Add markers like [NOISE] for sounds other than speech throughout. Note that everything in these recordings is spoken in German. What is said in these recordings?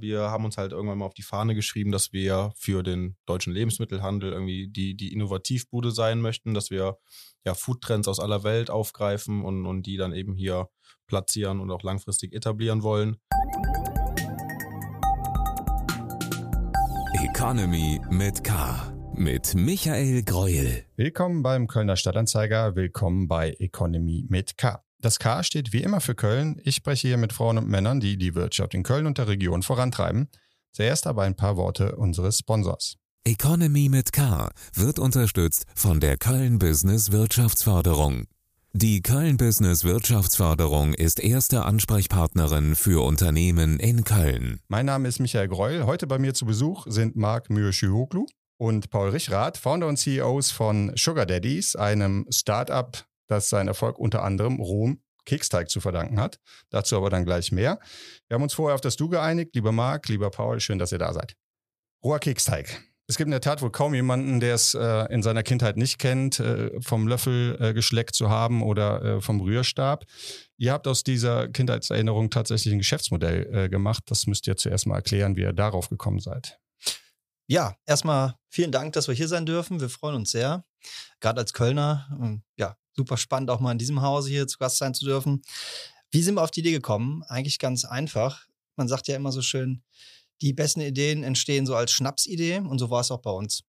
Wir haben uns halt irgendwann mal auf die Fahne geschrieben, dass wir für den deutschen Lebensmittelhandel irgendwie die, die Innovativbude sein möchten, dass wir ja Foodtrends aus aller Welt aufgreifen und, und die dann eben hier platzieren und auch langfristig etablieren wollen. Economy mit K. Mit Michael Greuel. Willkommen beim Kölner Stadtanzeiger. Willkommen bei Economy mit K. Das K steht wie immer für Köln. Ich spreche hier mit Frauen und Männern, die die Wirtschaft in Köln und der Region vorantreiben. Zuerst aber ein paar Worte unseres Sponsors. Economy mit K wird unterstützt von der Köln Business Wirtschaftsförderung. Die Köln Business Wirtschaftsförderung ist erste Ansprechpartnerin für Unternehmen in Köln. Mein Name ist Michael Greul. Heute bei mir zu Besuch sind Marc Mühe-Schühoglu und Paul Richrath, Founder und CEOs von Sugar Daddies, einem Startup das seinen Erfolg unter anderem Rom Keksteig zu verdanken hat. Dazu aber dann gleich mehr. Wir haben uns vorher auf das Du geeinigt. Lieber Marc, lieber Paul, schön, dass ihr da seid. Roher Keksteig. Es gibt in der Tat wohl kaum jemanden, der es äh, in seiner Kindheit nicht kennt, äh, vom Löffel äh, geschleckt zu haben oder äh, vom Rührstab. Ihr habt aus dieser Kindheitserinnerung tatsächlich ein Geschäftsmodell äh, gemacht. Das müsst ihr zuerst mal erklären, wie ihr darauf gekommen seid. Ja, erstmal vielen Dank, dass wir hier sein dürfen. Wir freuen uns sehr. Gerade als Kölner, ähm, ja, super spannend, auch mal in diesem Hause hier zu Gast sein zu dürfen. Wie sind wir auf die Idee gekommen? Eigentlich ganz einfach. Man sagt ja immer so schön, die besten Ideen entstehen so als Schnapsidee und so war es auch bei uns.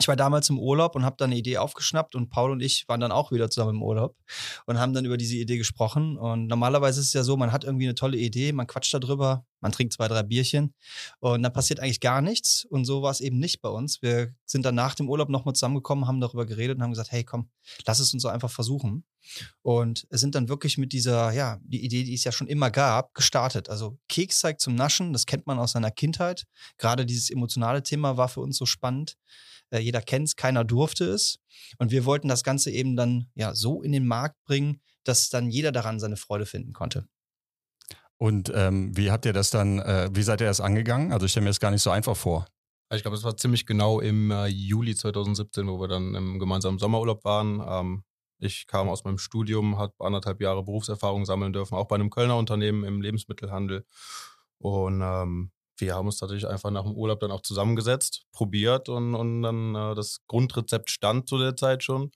Ich war damals im Urlaub und habe dann eine Idee aufgeschnappt und Paul und ich waren dann auch wieder zusammen im Urlaub und haben dann über diese Idee gesprochen. Und normalerweise ist es ja so, man hat irgendwie eine tolle Idee, man quatscht darüber, man trinkt zwei, drei Bierchen und dann passiert eigentlich gar nichts. Und so war es eben nicht bei uns. Wir sind dann nach dem Urlaub nochmal zusammengekommen, haben darüber geredet und haben gesagt, hey komm, lass es uns so einfach versuchen. Und es sind dann wirklich mit dieser, ja, die Idee, die es ja schon immer gab, gestartet. Also Keksteig zum Naschen, das kennt man aus seiner Kindheit. Gerade dieses emotionale Thema war für uns so spannend. Äh, jeder kennt es, keiner durfte es. Und wir wollten das Ganze eben dann ja so in den Markt bringen, dass dann jeder daran seine Freude finden konnte. Und ähm, wie habt ihr das dann, äh, wie seid ihr das angegangen? Also ich stelle mir das gar nicht so einfach vor. Also ich glaube, es war ziemlich genau im äh, Juli 2017, wo wir dann im gemeinsamen Sommerurlaub waren. Ähm, ich kam aus meinem Studium, habe anderthalb Jahre Berufserfahrung sammeln dürfen, auch bei einem Kölner Unternehmen im Lebensmittelhandel. Und ähm, wir haben uns tatsächlich einfach nach dem Urlaub dann auch zusammengesetzt, probiert und, und dann äh, das Grundrezept stand zu der Zeit schon.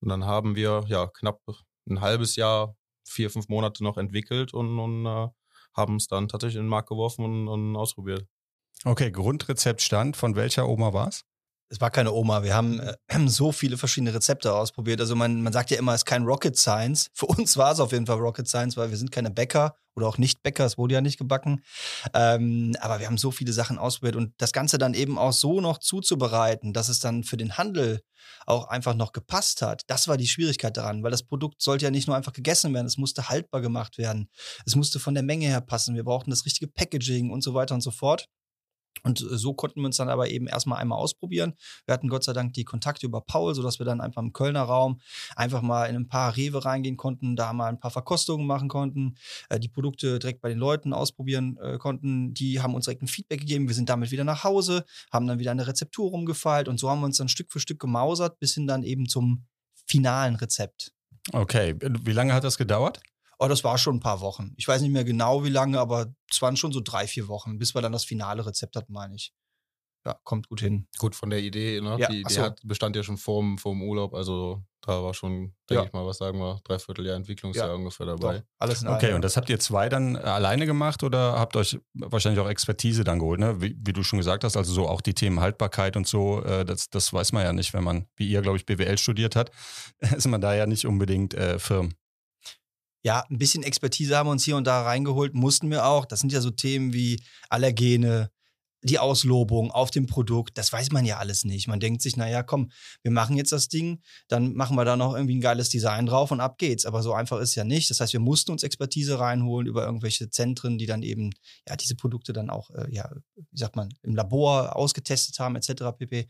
Und dann haben wir ja knapp ein halbes Jahr, vier, fünf Monate noch entwickelt und, und äh, haben es dann tatsächlich in den Markt geworfen und, und ausprobiert. Okay, Grundrezept stand. Von welcher Oma war es? Es war keine Oma. Wir haben äh, [CLEARS THROAT] so viele verschiedene Rezepte ausprobiert. Also man, man sagt ja immer, es ist kein Rocket Science. [LAUGHS] Für uns war es auf jeden Fall Rocket Science, weil wir sind keine Bäcker oder auch nicht Bäcker. Es wurde ja nicht gebacken. Ähm, aber wir haben so viele Sachen ausprobiert und das Ganze dann eben auch so noch zuzubereiten, dass es dann für den Handel auch einfach noch gepasst hat. Das war die Schwierigkeit daran, weil das Produkt sollte ja nicht nur einfach gegessen werden, es musste haltbar gemacht werden. Es musste von der Menge her passen. Wir brauchten das richtige Packaging und so weiter und so fort. Und äh, so konnten wir uns dann aber eben erstmal einmal ausprobieren. Wir hatten Gott sei Dank die Kontakte über Paul, sodass wir dann einfach im Kölner Raum einfach mal in ein paar Rewe reingehen konnten, da mal ein paar Verkostungen machen konnten, äh, die Produkte direkt bei den Leuten ausprobieren äh, konnten. Die haben uns direkt ein Feedback gegeben. Wir sind damit wieder nach Hause, haben dann wieder eine Rezeptur rumgefeilt und so haben wir uns dann Stück für Stück gemausert, bis hin dann eben zum finalen Rezept. Okay, wie lange hat das gedauert? Oh, das war schon ein paar Wochen. Ich weiß nicht mehr genau, wie lange, aber es waren schon so drei, vier Wochen, bis wir dann das finale Rezept hatten, meine ich. Ja, kommt gut hin. Gut, von der Idee, ne? Ja, die Idee so. hat, bestand ja schon vorm, vorm Urlaub, also da war schon, denke Ja. ich mal, was sagen wir, dreiviertel Jahr Entwicklungsjahr Ja, ungefähr dabei. Doch, alles in Okay, allem. und das habt ihr zwei dann alleine gemacht oder habt euch wahrscheinlich auch Expertise dann geholt, ne? Wie, wie du schon gesagt hast, also so auch die Themen Haltbarkeit und so, äh, das, das weiß man ja nicht, wenn man, wie ihr, glaube ich, BWL studiert hat, [LAUGHS] ist man da ja nicht unbedingt äh, firm. Ja, ein bisschen Expertise haben wir uns hier und da reingeholt, mussten wir auch. Das sind ja so Themen wie Allergene, die Auslobung auf dem Produkt, das weiß man ja alles nicht. Man denkt sich, naja, komm, wir machen jetzt das Ding, dann machen wir da noch irgendwie ein geiles Design drauf und ab geht's. Aber so einfach ist es ja nicht. Das heißt, wir mussten uns Expertise reinholen über irgendwelche Zentren, die dann eben ja diese Produkte dann auch, äh, ja, wie sagt man, im Labor ausgetestet haben, etc. pp.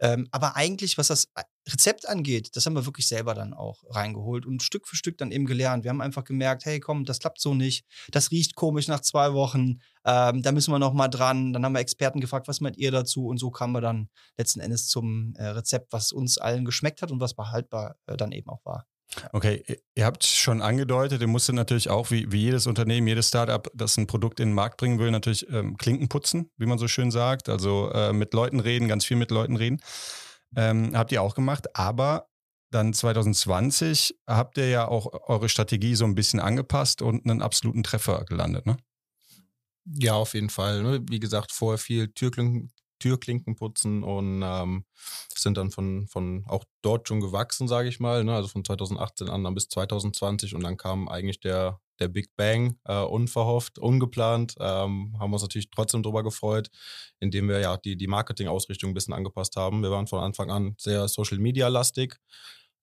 Ähm, aber eigentlich, was das Rezept angeht, das haben wir wirklich selber dann auch reingeholt und Stück für Stück dann eben gelernt. Wir haben einfach gemerkt, hey, komm, das klappt so nicht. Das riecht komisch nach zwei Wochen. Ähm, da müssen wir noch mal dran. Dann haben wir Experten gefragt, was meint ihr dazu? Und so kamen wir dann letzten Endes zum äh, Rezept, was uns allen geschmeckt hat und was behaltbar äh, dann eben auch war. Okay, ihr habt schon angedeutet, ihr musstet natürlich auch, wie, wie jedes Unternehmen, jedes Startup, das ein Produkt in den Markt bringen will, natürlich ähm, Klinken putzen, wie man so schön sagt. Also äh, mit Leuten reden, ganz viel mit Leuten reden. Ähm, habt ihr auch gemacht, aber dann 2020 habt ihr ja auch eure Strategie so ein bisschen angepasst und einen absoluten Treffer gelandet, ne? Ja, auf jeden Fall. Ne? Wie gesagt, vorher viel Türklinken, Türklinken putzen und ähm, sind dann von, von auch dort schon gewachsen, sage ich mal. Ne? Also von 2018 an bis 2020 und dann kam eigentlich der, der Big Bang, äh, unverhofft, ungeplant. Ähm, haben uns natürlich trotzdem drüber gefreut, indem wir ja die, die Marketing-Ausrichtung ein bisschen angepasst haben. Wir waren von Anfang an sehr Social Media lastig.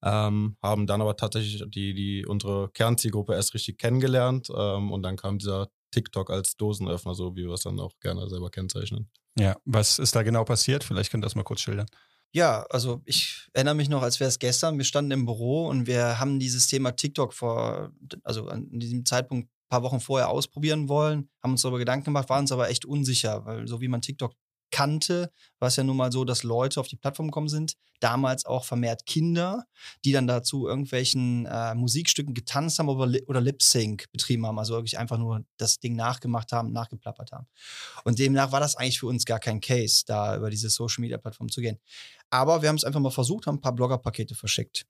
Ähm, haben dann aber tatsächlich die, die unsere Kernzielgruppe erst richtig kennengelernt ähm, und dann kam dieser TikTok als Dosenöffner, so wie wir es dann auch gerne selber kennzeichnen. Ja, was ist da genau passiert? Vielleicht könnt ihr das mal kurz schildern. Ja, also ich erinnere mich noch, als wäre es gestern. Wir standen im Büro und wir haben dieses Thema TikTok vor, also an diesem Zeitpunkt ein paar Wochen vorher ausprobieren wollen, haben uns darüber Gedanken gemacht, waren uns aber echt unsicher, weil so wie man TikTok kannte, war es ja nun mal so, dass Leute auf die Plattform gekommen sind, damals auch vermehrt Kinder, die dann dazu irgendwelchen äh, Musikstücken getanzt haben oder, oder Lip-Sync betrieben haben, also wirklich einfach nur das Ding nachgemacht haben, nachgeplappert haben. Und demnach war das eigentlich für uns gar kein Case, da über diese Social-Media-Plattform zu gehen. Aber wir haben es einfach mal versucht, haben ein paar Blogger-Pakete verschickt.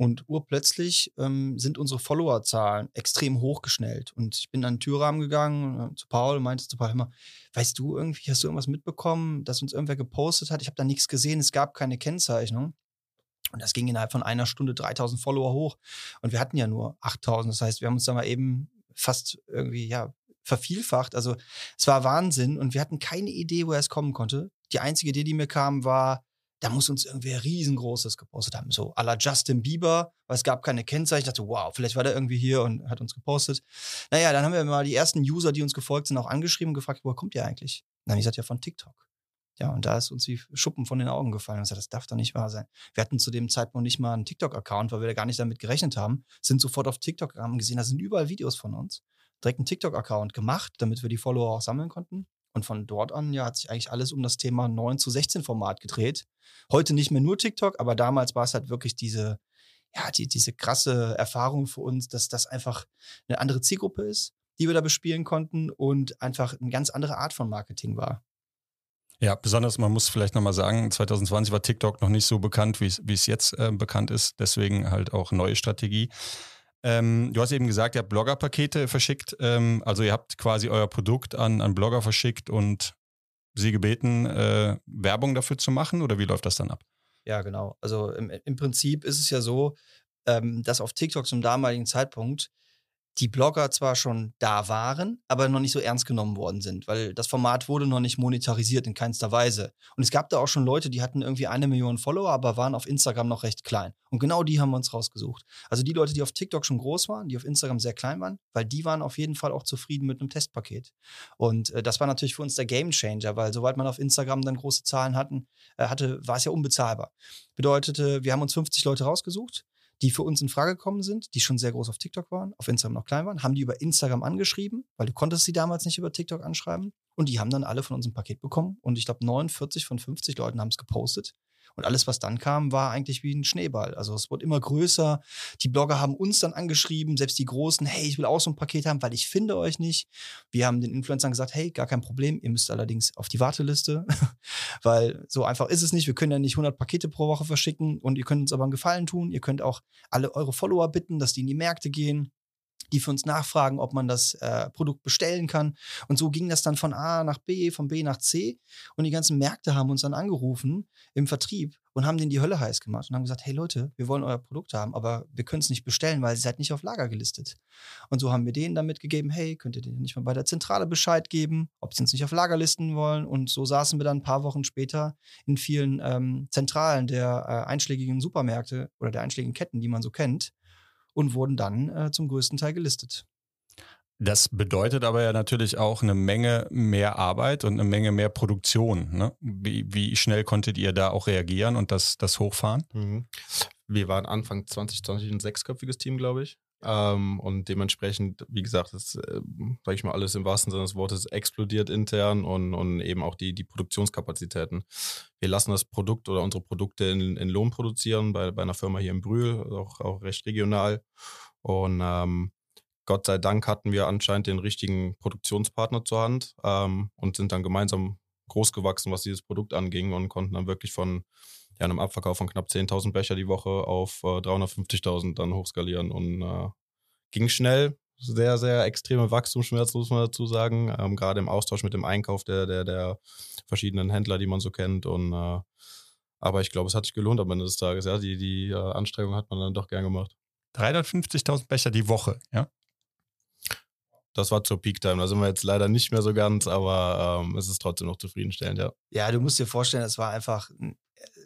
Und urplötzlich ähm, sind unsere Followerzahlen extrem hochgeschnellt. Und ich bin an den Türrahmen gegangen äh, zu Paul und meinte zu Paul immer, weißt du irgendwie, hast du irgendwas mitbekommen, dass uns irgendwer gepostet hat? Ich habe da nichts gesehen, es gab keine Kennzeichnung. Und das ging innerhalb von einer Stunde 3000 Follower hoch. Und wir hatten ja nur 8000. Das heißt, wir haben uns da mal eben fast irgendwie, ja, vervielfacht. Also es war Wahnsinn und wir hatten keine Idee, woher es kommen konnte. Die einzige Idee, die mir kam, war, da muss uns irgendwer riesengroßes gepostet haben. So à la Justin Bieber, weil es gab keine Kennzeichen. Ich dachte, wow, vielleicht war der irgendwie hier und hat uns gepostet. Naja, dann haben wir mal die ersten User, die uns gefolgt sind, auch angeschrieben und gefragt, woher kommt ihr eigentlich? dann habe ich gesagt, ja, von TikTok. Ja, und da ist uns wie Schuppen von den Augen gefallen. Und gesagt, das darf doch nicht wahr sein. Wir hatten zu dem Zeitpunkt nicht mal einen TikTok-Account, weil wir da gar nicht damit gerechnet haben. Sind sofort auf TikTok haben gesehen, da sind überall Videos von uns. Direkt einen TikTok-Account gemacht, damit wir die Follower auch sammeln konnten. Und von dort an ja, hat sich eigentlich alles um das Thema 9 zu 16 Format gedreht. Heute nicht mehr nur TikTok, aber damals war es halt wirklich diese, ja, die, diese krasse Erfahrung für uns, dass das einfach eine andere Zielgruppe ist, die wir da bespielen konnten und einfach eine ganz andere Art von Marketing war. Ja, besonders, man muss vielleicht nochmal sagen, 2020 war TikTok noch nicht so bekannt, wie es jetzt äh, bekannt ist. Deswegen halt auch neue Strategie. Ähm, du hast eben gesagt, ihr habt Blogger-Pakete verschickt. Ähm, also ihr habt quasi euer Produkt an, an Blogger verschickt und sie gebeten, äh, Werbung dafür zu machen oder wie läuft das dann ab? Ja, genau. Also im, im Prinzip ist es ja so, ähm, dass auf TikTok zum damaligen Zeitpunkt die Blogger zwar schon da waren, aber noch nicht so ernst genommen worden sind, weil das Format wurde noch nicht monetarisiert in keinster Weise. Und es gab da auch schon Leute, die hatten irgendwie eine Million Follower, aber waren auf Instagram noch recht klein. Und genau die haben wir uns rausgesucht. Also die Leute, die auf TikTok schon groß waren, die auf Instagram sehr klein waren, weil die waren auf jeden Fall auch zufrieden mit einem Testpaket. Und äh, das war natürlich für uns der Gamechanger, weil sobald man auf Instagram dann große Zahlen hatten, äh, hatte, war es ja unbezahlbar. Bedeutete, wir haben uns 50 Leute rausgesucht, die für uns in Frage gekommen sind, die schon sehr groß auf TikTok waren, auf Instagram noch klein waren, haben die über Instagram angeschrieben, weil du konntest sie damals nicht über TikTok anschreiben. Und die haben dann alle von uns ein Paket bekommen. Und ich glaube, 49 von 50 Leuten haben es gepostet. Und alles, was dann kam, war eigentlich wie ein Schneeball. Also es wurde immer größer. Die Blogger haben uns dann angeschrieben, selbst die Großen, hey, ich will auch so ein Paket haben, weil ich finde euch nicht. Wir haben den Influencern gesagt, hey, gar kein Problem, ihr müsst allerdings auf die Warteliste, [LAUGHS] weil so einfach ist es nicht. Wir können ja nicht 100 Pakete pro Woche verschicken und ihr könnt uns aber einen Gefallen tun. Ihr könnt auch alle eure Follower bitten, dass die in die Märkte gehen die für uns nachfragen, ob man das äh, Produkt bestellen kann. Und so ging das dann von A nach B, von B nach C. Und die ganzen Märkte haben uns dann angerufen im Vertrieb und haben denen die Hölle heiß gemacht und haben gesagt, hey Leute, wir wollen euer Produkt haben, aber wir können es nicht bestellen, weil ihr seid nicht auf Lager gelistet. Und so haben wir denen dann mitgegeben, hey, könnt ihr denen nicht mal bei der Zentrale Bescheid geben, ob sie uns nicht auf Lager listen wollen. Und so saßen wir dann ein paar Wochen später in vielen ähm, Zentralen der äh, einschlägigen Supermärkte oder der einschlägigen Ketten, die man so kennt und wurden dann äh, zum größten Teil gelistet. Das bedeutet aber ja natürlich auch eine Menge mehr Arbeit und eine Menge mehr Produktion. Ne? Wie, wie, schnell konntet ihr da auch reagieren und das, das hochfahren? Mhm. Wir waren Anfang 2020 ein sechsköpfiges Team, glaube ich. Ähm, und dementsprechend, wie gesagt, das, äh, sage ich mal, alles im wahrsten Sinne des Wortes explodiert intern und, und eben auch die, die Produktionskapazitäten. Wir lassen das Produkt oder unsere Produkte in, in Lohn produzieren bei, bei einer Firma hier in Brühl, auch, auch recht regional. Und ähm, Gott sei Dank hatten wir anscheinend den richtigen Produktionspartner zur Hand ähm, und sind dann gemeinsam groß gewachsen, was dieses Produkt anging und konnten dann wirklich von ja, einem Abverkauf von knapp 10.000 Becher die Woche auf äh, 350.000 dann hochskalieren und äh, ging schnell. Sehr, sehr extreme Wachstumsschmerzen, muss man dazu sagen. Ähm, gerade im Austausch mit dem Einkauf der, der, der verschiedenen Händler, die man so kennt. Und äh, aber ich glaube, es hat sich gelohnt am Ende des Tages. Ja, die, die äh, Anstrengung hat man dann doch gern gemacht. 350.000 Becher die Woche, ja? Das war zur Peak Time. Da sind wir jetzt leider nicht mehr so ganz, aber ähm, es ist trotzdem noch zufriedenstellend, ja. Ja, du musst dir vorstellen, es war einfach ein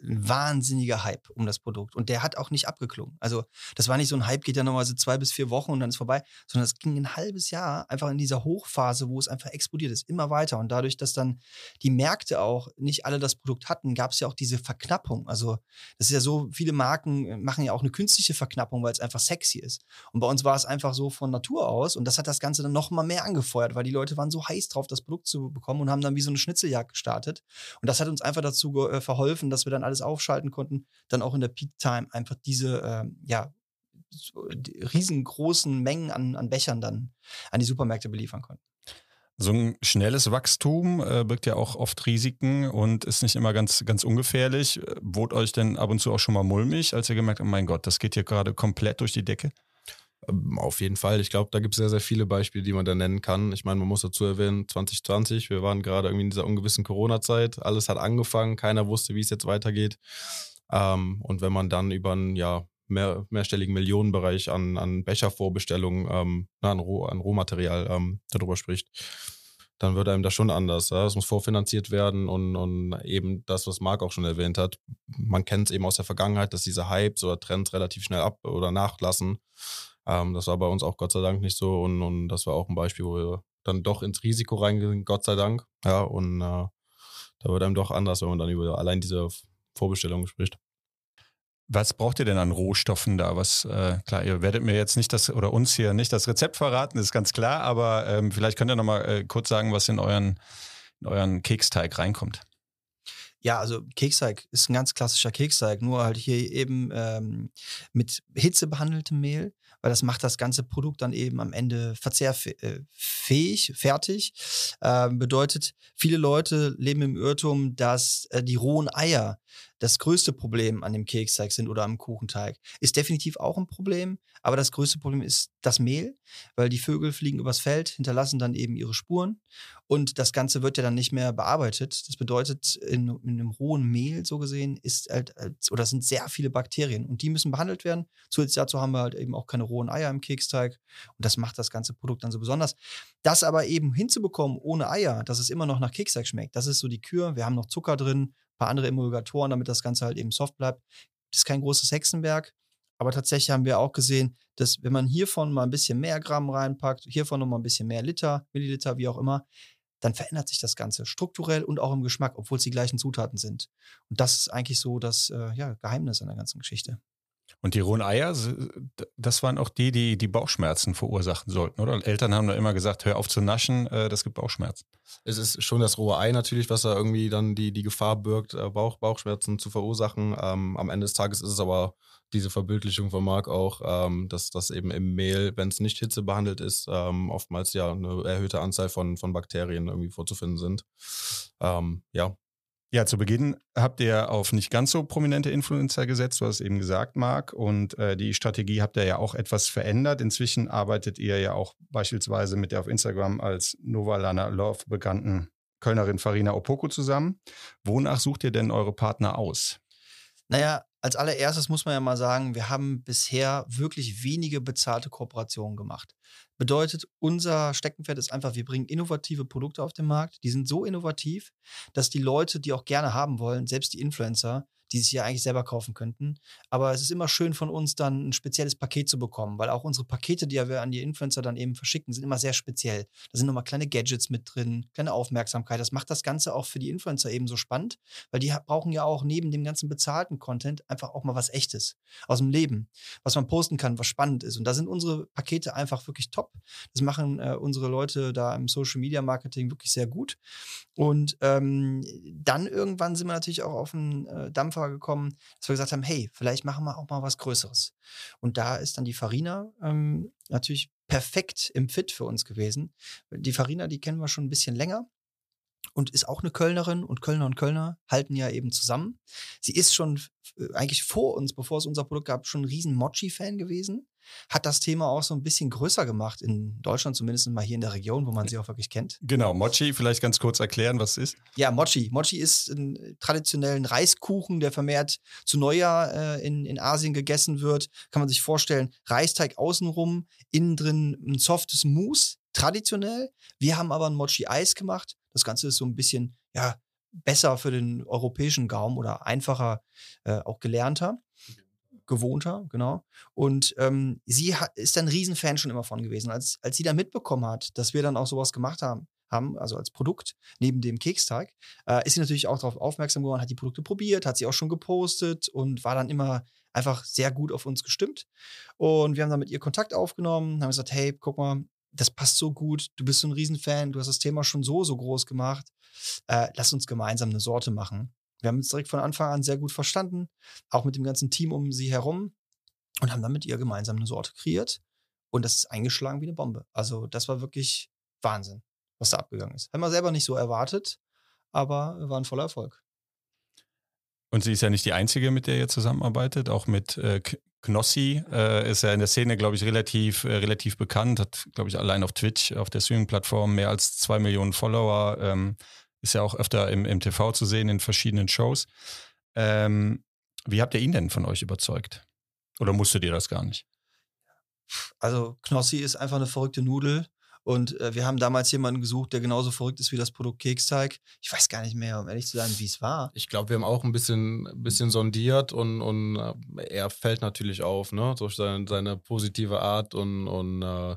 ein wahnsinniger Hype um das Produkt. Und der hat auch nicht abgeklungen. Also, das war nicht so ein Hype, geht ja normalerweise zwei bis vier Wochen und dann ist vorbei, sondern es ging ein halbes Jahr einfach in dieser Hochphase, wo es einfach explodiert ist, immer weiter. Und dadurch, dass dann die Märkte auch nicht alle das Produkt hatten, gab es ja auch diese Verknappung. Also, das ist ja so, viele Marken äh, machen ja auch eine künstliche Verknappung, weil es einfach sexy ist. Und bei uns war es einfach so von Natur aus und das hat das Ganze dann nochmal mehr angefeuert, weil die Leute waren so heiß drauf, das Produkt zu bekommen und haben dann wie so eine Schnitzeljagd gestartet. Und das hat uns einfach dazu äh, verholfen, dass wir dann alles aufschalten konnten, dann auch in der Peak Time einfach diese, ähm, ja, so riesengroßen Mengen an, an Bechern dann an die Supermärkte beliefern konnten. So ein schnelles Wachstum äh, birgt ja auch oft Risiken und ist nicht immer ganz, ganz ungefährlich. Wurde euch denn ab und zu auch schon mal mulmig, als ihr gemerkt habt, oh mein Gott, das geht hier gerade komplett durch die Decke? Ähm, auf jeden Fall. Ich glaube, da gibt es sehr, sehr viele Beispiele, die man da nennen kann. Ich meine, man muss dazu erwähnen, 2020, wir waren gerade irgendwie in dieser ungewissen Corona-Zeit. Alles hat angefangen, keiner wusste, wie es jetzt weitergeht. Ähm, und wenn man dann über einen ja, mehr, mehrstelligen Millionenbereich an, an Bechervorbestellungen, ähm, an, Roh, an Rohmaterial ähm, darüber spricht, dann wird einem das schon anders. Es muss vorfinanziert werden und, und eben das, was Marc auch schon erwähnt hat, man kennt es eben aus der Vergangenheit, dass diese Hypes oder Trends relativ schnell ab- oder nachlassen. Ähm, das war bei uns auch Gott sei Dank nicht so und, und das war auch ein Beispiel, wo wir dann doch ins Risiko reingehen, Gott sei Dank. Ja, und äh, da wird einem doch anders, wenn man dann über allein diese Vorbestellungen spricht. Was braucht ihr denn an Rohstoffen da? Was, äh, klar, ihr werdet mir jetzt nicht das oder uns hier nicht das Rezept verraten, ist ganz klar, aber ähm, vielleicht könnt ihr nochmal äh, kurz sagen, was in euren, in euren Keksteig reinkommt. Ja, also Keksteig ist ein ganz klassischer Keksteig, nur halt hier eben ähm, mit Hitze behandeltem Mehl, weil das macht das ganze Produkt dann eben am Ende verzehrfähig, fertig. Ähm, bedeutet, viele Leute leben im Irrtum, dass äh, die rohen Eier das größte Problem an dem Keksteig sind oder am Kuchenteig. Ist definitiv auch ein Problem, aber das größte Problem ist das Mehl, weil die Vögel fliegen übers Feld, hinterlassen dann eben ihre Spuren und das Ganze wird ja dann nicht mehr bearbeitet. Das bedeutet, in, in einem rohen Mehl, so gesehen, ist halt, oder sind sehr viele Bakterien und die müssen behandelt werden. Zusätzlich dazu haben wir halt eben auch keine rohen Eier im Keksteig und das macht das ganze Produkt dann so besonders. Das aber eben hinzubekommen ohne Eier, dass es immer noch nach Keksteig schmeckt, das ist so die Kür. Wir haben noch Zucker drin, paar andere Emulgatoren, damit das Ganze halt eben soft bleibt. Das ist kein großes Hexenwerk. Aber tatsächlich haben wir auch gesehen, dass wenn man hiervon mal ein bisschen mehr Gramm reinpackt, hiervon nochmal ein bisschen mehr Liter, Milliliter, wie auch immer, dann verändert sich das Ganze strukturell und auch im Geschmack, obwohl es die gleichen Zutaten sind. Und das ist eigentlich so das äh, ja, Geheimnis an der ganzen Geschichte. Und die rohen Eier, das waren auch die, die die Bauchschmerzen verursachen sollten, oder? Eltern haben da immer gesagt, hör auf zu naschen, äh, das gibt Bauchschmerzen. Es ist schon das rohe Ei natürlich, was da irgendwie dann die, die Gefahr birgt, äh, Bauch, Bauchschmerzen zu verursachen. Ähm, am Ende des Tages ist es aber diese Verbildlichung von Marc auch, ähm, dass das eben im Mehl, wenn es nicht hitzebehandelt ist, ähm, oftmals ja eine erhöhte Anzahl von, von Bakterien irgendwie vorzufinden sind. Ähm, ja, ja, zu Beginn habt ihr auf nicht ganz so prominente Influencer gesetzt, du hast eben gesagt, Marc, und äh, die Strategie habt ihr ja auch etwas verändert. Inzwischen arbeitet ihr ja auch beispielsweise mit der auf Instagram als Novalana Love bekannten Kölnerin Farina Opoko zusammen. Wonach sucht ihr denn eure Partner aus? Naja, als allererstes muss man ja mal sagen, wir haben bisher wirklich wenige bezahlte Kooperationen gemacht. Bedeutet, unser Steckenpferd ist einfach, wir bringen innovative Produkte auf den Markt. Die sind so innovativ, dass die Leute, die auch gerne haben wollen, selbst die Influencer, die sich ja eigentlich selber kaufen könnten. Aber es ist immer schön von uns dann ein spezielles Paket zu bekommen, weil auch unsere Pakete, die wir an die Influencer dann eben verschicken, sind immer sehr speziell. Da sind nochmal kleine Gadgets mit drin, kleine Aufmerksamkeit. Das macht das Ganze auch für die Influencer eben so spannend, weil die brauchen ja auch neben dem ganzen bezahlten Content einfach auch mal was Echtes aus dem Leben, was man posten kann, was spannend ist. Und da sind unsere Pakete einfach wirklich top. Das machen äh, unsere Leute da im Social Media Marketing wirklich sehr gut. Und ähm, dann irgendwann sind wir natürlich auch auf einen äh, Dampfer gekommen, dass wir gesagt haben, hey, vielleicht machen wir auch mal was Größeres. Und da ist dann die Farina ähm, natürlich perfekt im Fit für uns gewesen. Die Farina, die kennen wir schon ein bisschen länger und ist auch eine Kölnerin und Kölner und Kölner halten ja eben zusammen. Sie ist schon äh, eigentlich vor uns, bevor es unser Produkt gab, schon ein riesen Mochi-Fan gewesen. Hat das Thema auch so ein bisschen größer gemacht in Deutschland, zumindest mal hier in der Region, wo man sie auch wirklich kennt. Genau, Mochi, vielleicht ganz kurz erklären, was es ist. Ja, Mochi. Mochi ist ein traditionellen Reiskuchen, der vermehrt zu Neujahr äh, in, in Asien gegessen wird. Kann man sich vorstellen, Reisteig außenrum, innen drin ein softes Mousse, traditionell. Wir haben aber ein Mochi-Eis gemacht das Ganze ist so ein bisschen, ja, besser für den europäischen Gaumen oder einfacher, äh, auch gelernter, gewohnter, genau. Und ähm, sie hat, ist ein Riesenfan schon immer von gewesen. Als, als sie dann mitbekommen hat, dass wir dann auch sowas gemacht haben, haben, also als Produkt neben dem Keksteig, äh, ist sie natürlich auch darauf aufmerksam geworden, hat die Produkte probiert, hat sie auch schon gepostet und war dann immer einfach sehr gut auf uns gestimmt. Und wir haben dann mit ihr Kontakt aufgenommen, haben gesagt, hey, guck mal, das passt so gut, du bist so ein Riesenfan, du hast das Thema schon so, so groß gemacht. Äh, lass uns gemeinsam eine Sorte machen. Wir haben uns direkt von Anfang an sehr gut verstanden, auch mit dem ganzen Team um sie herum und haben dann mit ihr gemeinsam eine Sorte kreiert. Und das ist eingeschlagen wie eine Bombe. Also, das war wirklich Wahnsinn, was da abgegangen ist. Haben wir selber nicht so erwartet, aber war ein voller Erfolg. Und sie ist ja nicht die Einzige, mit der ihr zusammenarbeitet. Auch mit äh, Knossi äh, ist ja in der Szene, glaube ich, relativ, äh, relativ bekannt. Hat, glaube ich, allein auf Twitch, auf der Streaming-Plattform mehr als zwei Millionen Follower. Ähm, ist ja auch öfter im, im TV zu sehen in verschiedenen Shows. Ähm, wie habt ihr ihn denn von euch überzeugt? Oder musstet ihr das gar nicht? Also Knossi ist einfach eine verrückte Nudel. Und äh, wir haben damals jemanden gesucht, der genauso verrückt ist wie das Produkt Keksteig. Ich weiß gar nicht mehr, um ehrlich zu sein, wie es war. Ich glaube, wir haben auch ein bisschen, bisschen sondiert und, und äh, er fällt natürlich auf, ne? Durch seine, seine positive Art und, und äh,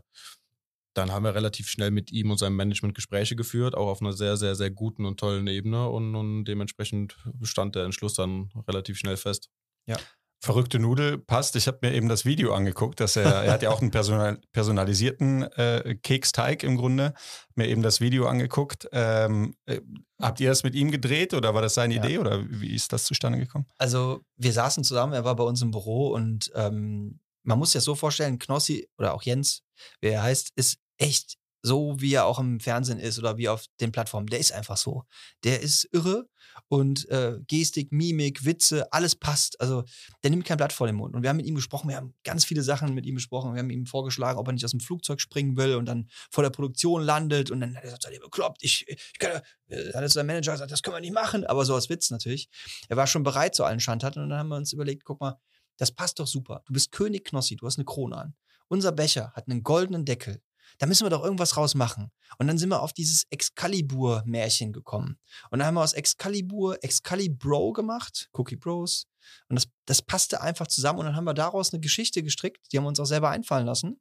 dann haben wir relativ schnell mit ihm und seinem Management Gespräche geführt, auch auf einer sehr, sehr, sehr guten und tollen Ebene und, und dementsprechend stand der Entschluss dann relativ schnell fest. Ja. Verrückte Nudel passt. Ich habe mir eben das Video angeguckt, dass er, er hat ja auch einen personal, personalisierten äh, Keksteig im Grunde. Mir eben das Video angeguckt. Ähm, äh, habt ihr das mit ihm gedreht oder war das seine ja. Idee oder wie ist das zustande gekommen? Also wir saßen zusammen, er war bei uns im Büro und ähm, man muss sich das so vorstellen, Knossi oder auch Jens, wer er heißt, ist echt so, wie er auch im Fernsehen ist oder wie auf den Plattformen. Der ist einfach so. Der ist irre und äh, Gestik, Mimik, Witze, alles passt. Also der nimmt kein Blatt vor den Mund. Und wir haben mit ihm gesprochen, wir haben ganz viele Sachen mit ihm besprochen. Wir haben ihm vorgeschlagen, ob er nicht aus dem Flugzeug springen will und dann vor der Produktion landet. Und dann hat er gesagt, ihr bekloppt, ich, ich kann, äh, hat er zu seinem Manager gesagt, das können wir nicht machen. Aber so als Witz natürlich. Er war schon bereit zu allen Schandtaten und dann haben wir uns überlegt, guck mal, das passt doch super. Du bist König Knossi, du hast eine Krone an. Unser Becher hat einen goldenen Deckel da müssen wir doch irgendwas rausmachen. Und dann sind wir auf dieses Excalibur-Märchen gekommen. Und dann haben wir aus Excalibur Excalibro gemacht, Cookie Bros. Und das, das passte einfach zusammen. Und dann haben wir daraus eine Geschichte gestrickt, die haben wir uns auch selber einfallen lassen.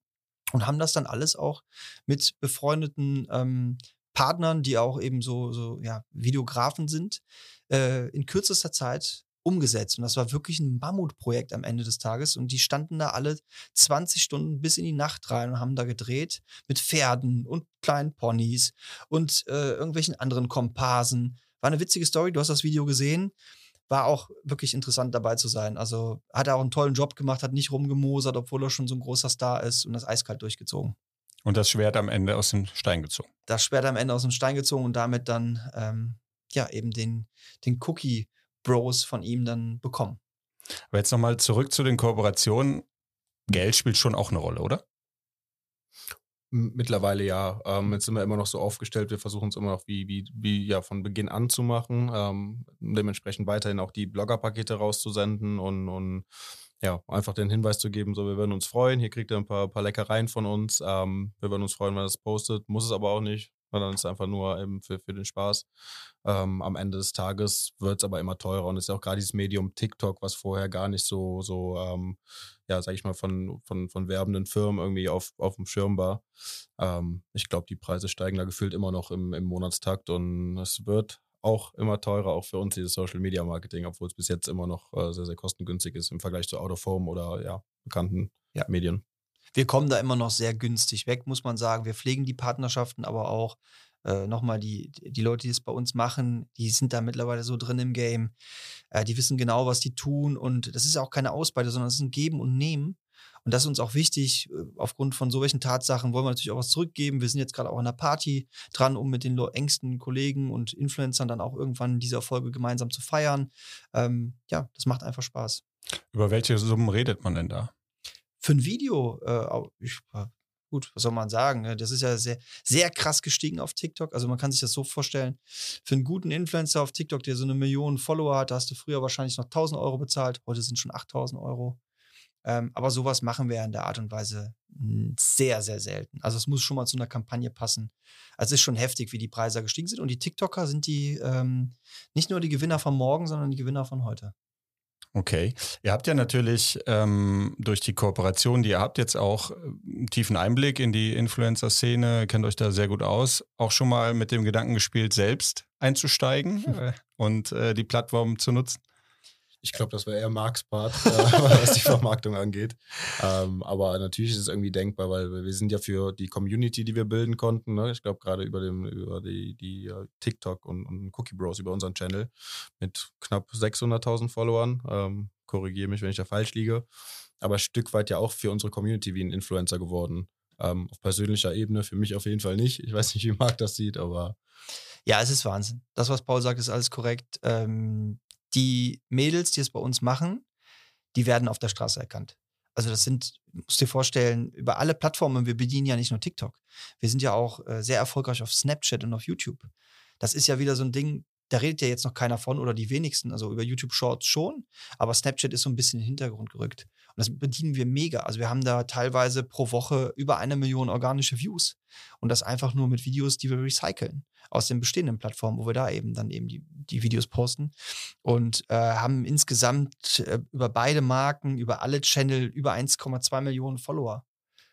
Und haben das dann alles auch mit befreundeten ähm, Partnern, die auch eben so, so ja, Videografen sind, äh, in kürzester Zeit umgesetzt. Und das war wirklich ein Mammutprojekt am Ende des Tages. Und die standen da alle 20 Stunden bis in die Nacht rein und haben da gedreht mit Pferden und kleinen Ponys und äh, irgendwelchen anderen Komparsen. War eine witzige Story. Du hast das Video gesehen. War auch wirklich interessant dabei zu sein. Also hat er auch einen tollen Job gemacht, hat nicht rumgemosert, obwohl er schon so ein großer Star ist und das eiskalt durchgezogen. Und das Schwert am Ende aus dem Stein gezogen. Das Schwert am Ende aus dem Stein gezogen und damit dann ähm, ja eben den, den Cookie Bros von ihm dann bekommen. Aber jetzt nochmal zurück zu den Kooperationen. Geld spielt schon auch eine Rolle, oder? Mittlerweile ja. Ähm, jetzt sind wir immer noch so aufgestellt, wir versuchen es immer noch wie, wie, wie ja, von Beginn an zu machen. Ähm, dementsprechend weiterhin auch die Blogger-Pakete rauszusenden und, und ja, einfach den Hinweis zu geben, so wir würden uns freuen, hier kriegt ihr ein paar, paar Leckereien von uns. Ähm, wir würden uns freuen, wenn ihr das postet, muss es aber auch nicht. Sondern es ist einfach nur eben für, für den Spaß. Ähm, am Ende des Tages wird es aber immer teurer und es ist ja auch gerade dieses Medium TikTok, was vorher gar nicht so, so ähm, ja, sag ich mal, von, von, von werbenden Firmen irgendwie auf, auf dem Schirm war. Ähm, ich glaube, die Preise steigen da gefühlt immer noch im, im Monatstakt und es wird auch immer teurer, auch für uns dieses Social Media Marketing, obwohl es bis jetzt immer noch äh, sehr, sehr kostengünstig ist im Vergleich zu Out of Home oder ja, bekannten ja. Medien. Wir kommen da immer noch sehr günstig weg, muss man sagen. Wir pflegen die Partnerschaften, aber auch äh, nochmal die, die Leute, die es bei uns machen, die sind da mittlerweile so drin im Game. Äh, die wissen genau, was die tun und das ist auch keine Ausbeute, sondern es ist ein Geben und Nehmen. Und das ist uns auch wichtig. Äh, aufgrund von solchen Tatsachen wollen wir natürlich auch was zurückgeben. Wir sind jetzt gerade auch an der Party dran, um mit den engsten Kollegen und Influencern dann auch irgendwann diese Erfolge gemeinsam zu feiern. Ähm, ja, das macht einfach Spaß. Über welche Summen redet man denn da? Für ein Video, äh, ich, gut, was soll man sagen? Ne? Das ist ja sehr, sehr krass gestiegen auf TikTok. Also man kann sich das so vorstellen. Für einen guten Influencer auf TikTok, der so eine Million Follower hat, da hast du früher wahrscheinlich noch 1000 Euro bezahlt. Heute sind schon 8000 Euro. Ähm, aber sowas machen wir in der Art und Weise sehr, sehr selten. Also es muss schon mal zu einer Kampagne passen. Also es ist schon heftig, wie die Preise gestiegen sind. Und die TikToker sind die ähm, nicht nur die Gewinner von morgen, sondern die Gewinner von heute. Okay. Ihr habt ja natürlich ähm, durch die Kooperation, die ihr habt, jetzt auch einen äh, tiefen Einblick in die Influencer-Szene, kennt euch da sehr gut aus, auch schon mal mit dem Gedanken gespielt, selbst einzusteigen hm. und äh, die Plattform zu nutzen. Ich glaube, das wäre eher Marks Part, [LAUGHS] äh, was die Vermarktung angeht. Ähm, aber natürlich ist es irgendwie denkbar, weil wir sind ja für die Community, die wir bilden konnten. Ne? Ich glaube, gerade über, über die, die uh, TikTok und, und, Cookie Bros, über unseren Channel mit knapp 600.000 Followern. Ähm, Korrigiere mich, wenn ich da falsch liege. Aber ein Stück weit ja auch für unsere Community wie ein Influencer geworden. Ähm, auf persönlicher Ebene für mich auf jeden Fall nicht. Ich weiß nicht, wie Marc das sieht, aber. Ja, es ist Wahnsinn. Das, was Paul sagt, ist alles korrekt. Ähm, die Mädels, die es bei uns machen, die werden auf der Straße erkannt. Also das sind, musst dir vorstellen, über alle Plattformen, wir bedienen ja nicht nur TikTok. Wir sind ja auch äh, sehr erfolgreich auf Snapchat und auf YouTube. Das ist ja wieder so ein Ding, da redet ja jetzt noch keiner von oder die wenigsten, also über YouTube Shorts schon, aber Snapchat ist so ein bisschen in den Hintergrund gerückt. Und das bedienen wir mega. Also wir haben da teilweise pro Woche über eine Million organische Views und das einfach nur mit Videos, die wir recyceln aus den bestehenden Plattformen, wo wir da eben dann eben die, die Videos posten und äh, haben insgesamt äh, über beide Marken, über alle Channel über 1,2 Millionen Follower.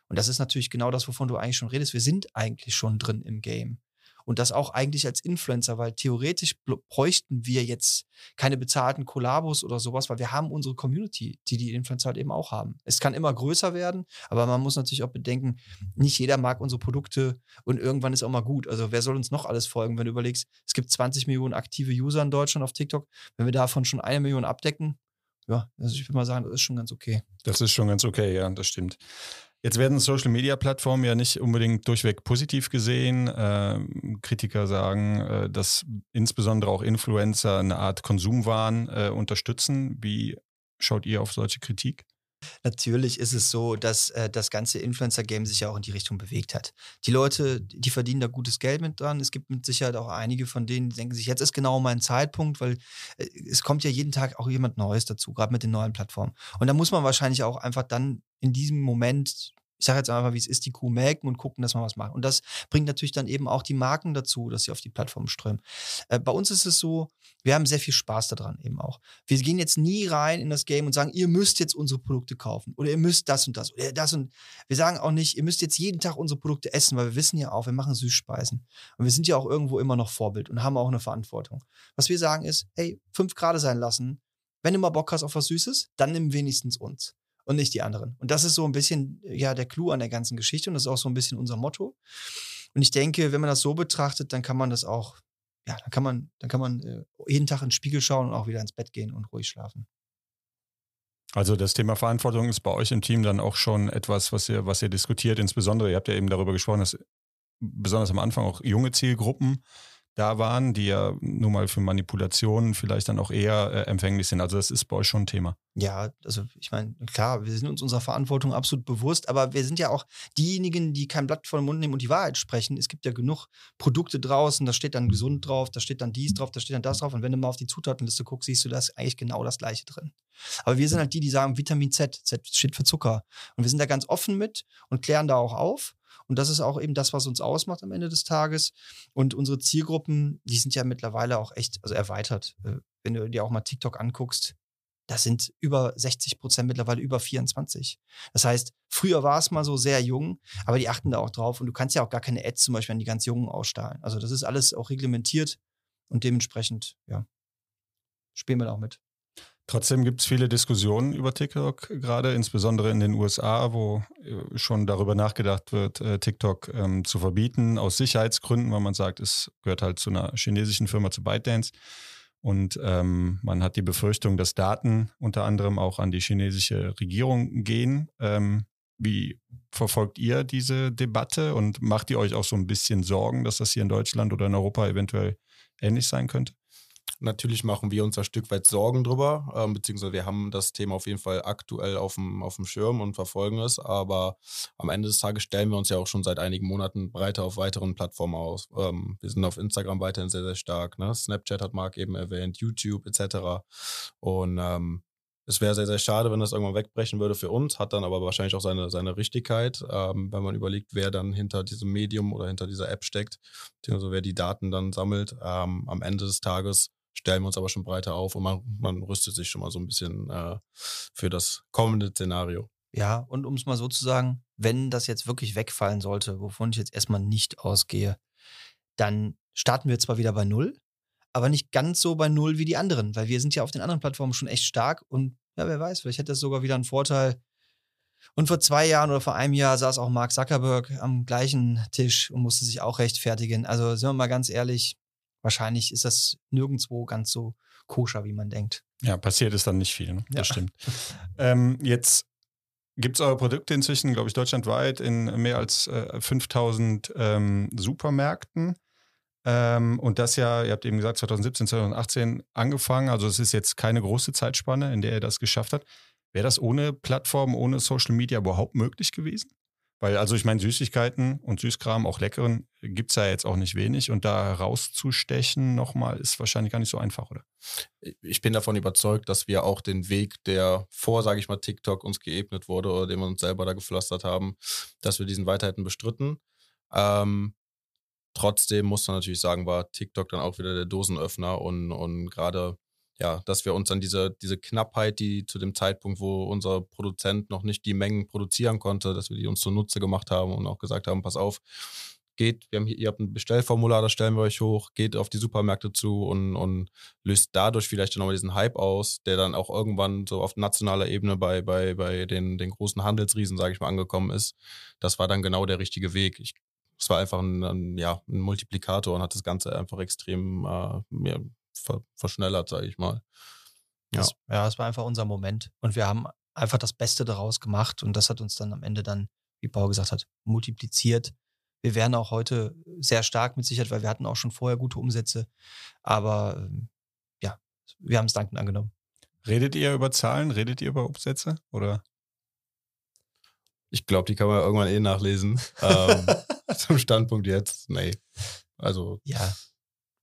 Und das ist natürlich genau das, wovon du eigentlich schon redest. Wir sind eigentlich schon drin im Game. Und das auch eigentlich als Influencer, weil theoretisch bräuchten wir jetzt keine bezahlten Kollabos oder sowas, weil wir haben unsere Community, die die Influencer halt eben auch haben. Es kann immer größer werden, aber man muss natürlich auch bedenken, nicht jeder mag unsere Produkte und irgendwann ist auch mal gut. Also wer soll uns noch alles folgen, wenn du überlegst, es gibt 20 Millionen aktive User in Deutschland auf TikTok, wenn wir davon schon eine Million abdecken, ja, also ich würde mal sagen, das ist schon ganz okay. Das ist schon ganz okay, ja, das stimmt. Jetzt werden Social-Media-Plattformen ja nicht unbedingt durchweg positiv gesehen. Äh, Kritiker sagen, äh, dass insbesondere auch Influencer eine Art Konsumwahn äh, unterstützen. Wie schaut ihr auf solche Kritik? Natürlich ist es so, dass äh, das ganze Influencer-Game sich ja auch in die Richtung bewegt hat. Die Leute, die verdienen da gutes Geld mit dran. Es gibt mit Sicherheit auch einige von denen, die denken sich, jetzt ist genau mein Zeitpunkt, weil äh, es kommt ja jeden Tag auch jemand Neues dazu, gerade mit den neuen Plattformen. Und da muss man wahrscheinlich auch einfach dann in diesem Moment ich sage jetzt einfach, wie es ist, die Kuh melken und gucken, dass man was macht. Und das bringt natürlich dann eben auch die Marken dazu, dass sie auf die Plattform strömen. Äh, bei uns ist es so, wir haben sehr viel Spaß daran eben auch. Wir gehen jetzt nie rein in das Game und sagen, ihr müsst jetzt unsere Produkte kaufen oder ihr müsst das und das oder das und wir sagen auch nicht, ihr müsst jetzt jeden Tag unsere Produkte essen, weil wir wissen ja auch, wir machen Süßspeisen und wir sind ja auch irgendwo immer noch Vorbild und haben auch eine Verantwortung. Was wir sagen ist, hey, fünf Grad sein lassen. Wenn du mal Bock hast auf was Süßes, dann nimm wenigstens uns und nicht die anderen. Und das ist so ein bisschen ja der Clou an der ganzen Geschichte und das ist auch so ein bisschen unser Motto. Und ich denke, wenn man das so betrachtet, dann kann man das auch, ja, dann kann man, dann kann man äh, jeden Tag in den Spiegel schauen und auch wieder ins Bett gehen und ruhig schlafen. Also das Thema Verantwortung ist bei euch im Team dann auch schon etwas, was ihr, was ihr diskutiert. Insbesondere, ihr habt ja eben darüber gesprochen, dass besonders am Anfang auch junge Zielgruppen da waren, die ja nun mal für Manipulationen vielleicht dann auch eher äh, empfänglich sind. Also das ist bei euch schon ein Thema. Ja, also ich meine, klar, wir sind uns unserer Verantwortung absolut bewusst, aber wir sind ja auch diejenigen, die kein Blatt vor den Mund nehmen und die Wahrheit sprechen. Es gibt ja genug Produkte draußen, da steht dann gesund drauf, da steht dann dies drauf, da steht dann das drauf und wenn du mal auf die Zutatenliste guckst, siehst du, da ist eigentlich genau das gleiche drin. Aber wir sind halt die, die sagen Vitamin Z, Z steht für Zucker und wir sind da ganz offen mit und klären da auch auf Und das ist auch eben das, was uns ausmacht am Ende des Tages. Und unsere Zielgruppen, die sind ja mittlerweile auch echt, also erweitert. Äh, wenn du dir auch mal TikTok anguckst, das sind über 60 Prozent mittlerweile über 24. Das heißt, früher war es mal so sehr jung, aber die achten da auch drauf und du kannst ja auch gar keine Ads zum Beispiel an die ganz Jungen ausstrahlen. Also das ist alles auch reglementiert und dementsprechend, ja, spielen wir da auch mit. Trotzdem gibt es viele Diskussionen über TikTok, gerade insbesondere in den USA, wo äh, schon darüber nachgedacht wird, äh, TikTok ähm, zu verbieten, aus Sicherheitsgründen, weil man sagt, es gehört halt zu einer chinesischen Firma, zu ByteDance. Und ähm, man hat die Befürchtung, dass Daten unter anderem auch an die chinesische Regierung gehen. Ähm, wie verfolgt ihr diese Debatte und macht ihr euch auch so ein bisschen Sorgen, dass das hier in Deutschland oder in Europa eventuell ähnlich sein könnte? Natürlich machen wir uns ein Stück weit Sorgen drüber, ähm, beziehungsweise wir haben das Thema auf jeden Fall aktuell auf dem, auf dem Schirm und verfolgen es, aber am Ende des Tages stellen wir uns ja auch schon seit einigen Monaten breiter auf weiteren Plattformen aus. Ähm, wir sind auf Instagram weiterhin sehr, sehr stark. Ne? Snapchat hat Marc eben erwähnt, YouTube etc. Und ähm, es wäre sehr, sehr schade, wenn das irgendwann wegbrechen würde für uns, hat dann aber wahrscheinlich auch seine, seine Richtigkeit, ähm, wenn man überlegt, wer dann hinter diesem Medium oder hinter dieser App steckt, beziehungsweise wer die Daten dann sammelt. Ähm, am Ende des Tages stellen wir uns aber schon breiter auf und man, man rüstet sich schon mal so ein bisschen äh, für das kommende Szenario. Ja, und um es mal so zu sagen, wenn das jetzt wirklich wegfallen sollte, wovon ich jetzt erstmal nicht ausgehe, dann starten wir zwar wieder bei Null, aber nicht ganz so bei Null wie die anderen, weil wir sind ja auf den anderen Plattformen schon echt stark und ja, wer weiß, vielleicht hätte das sogar wieder einen Vorteil. Und vor zwei Jahren oder vor einem Jahr saß auch Mark Zuckerberg am gleichen Tisch und musste sich auch rechtfertigen. Also sind wir mal ganz ehrlich, wahrscheinlich ist das nirgendwo ganz so koscher, wie man denkt. Ja, passiert ist dann nicht viel, ne? das ja. stimmt. [LAUGHS] ähm, jetzt gibt es eure Produkte inzwischen, glaube ich, deutschlandweit in mehr als äh, 5000 ähm, Supermärkten. Ähm, und das ja, ihr habt eben gesagt, 2017, 2018 angefangen. Also es ist jetzt keine große Zeitspanne, in der ihr das geschafft habt. Wäre das ohne Plattform, ohne Social Media überhaupt möglich gewesen? Weil, also ich meine, Süßigkeiten und Süßkram, auch leckeren, gibt es ja jetzt auch nicht wenig. Und da rauszustechen nochmal ist wahrscheinlich gar nicht so einfach, oder? Ich bin davon überzeugt, dass wir auch den Weg, der vor, sage ich mal, TikTok uns geebnet wurde oder den wir uns selber da gepflastert haben, dass wir diesen weiter hätten bestritten. Ähm, trotzdem muss man natürlich sagen, war TikTok dann auch wieder der Dosenöffner und, und gerade ja, dass wir uns dann diese, diese Knappheit, die zu dem Zeitpunkt, wo unser Produzent noch nicht die Mengen produzieren konnte, dass wir die uns zunutze gemacht haben und auch gesagt haben, pass auf, geht, wir haben hier, ihr habt ein Bestellformular, das stellen wir euch hoch, geht auf die Supermärkte zu und, und löst dadurch vielleicht nochmal diesen Hype aus, der dann auch irgendwann so auf nationaler Ebene bei, bei, bei den, den großen Handelsriesen, sage ich mal, angekommen ist. Das war dann genau der richtige Weg. Ich, es war einfach ein, ein, ja, ein Multiplikator und hat das Ganze einfach extrem äh, ja, ver verschnellert, sage ich mal. Ja. Das, ja, es war einfach unser Moment. Und wir haben einfach das Beste daraus gemacht und das hat uns dann am Ende dann, wie Paul gesagt hat, multipliziert. Wir wären auch heute sehr stark mit Sicherheit, weil wir hatten auch schon vorher gute Umsätze. Aber ähm, ja, wir haben es dankend angenommen. Redet ihr über Zahlen? Redet ihr über Umsätze? Oder? Ich glaube, die kann man irgendwann eh nachlesen. ähm, [LAUGHS] zum Standpunkt jetzt, nee. Also ja.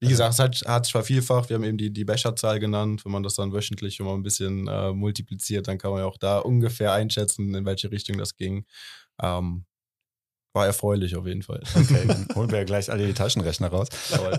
Wie gesagt, es hat, hat sich vervielfacht. Wir haben eben die, die Becherzahl genannt. Wenn man das dann wöchentlich schon mal ein bisschen äh, multipliziert, dann kann man ja auch da ungefähr einschätzen, in welche Richtung das ging. Ähm, war erfreulich auf jeden Fall. Okay, dann holen wir ja gleich alle die Taschenrechner raus.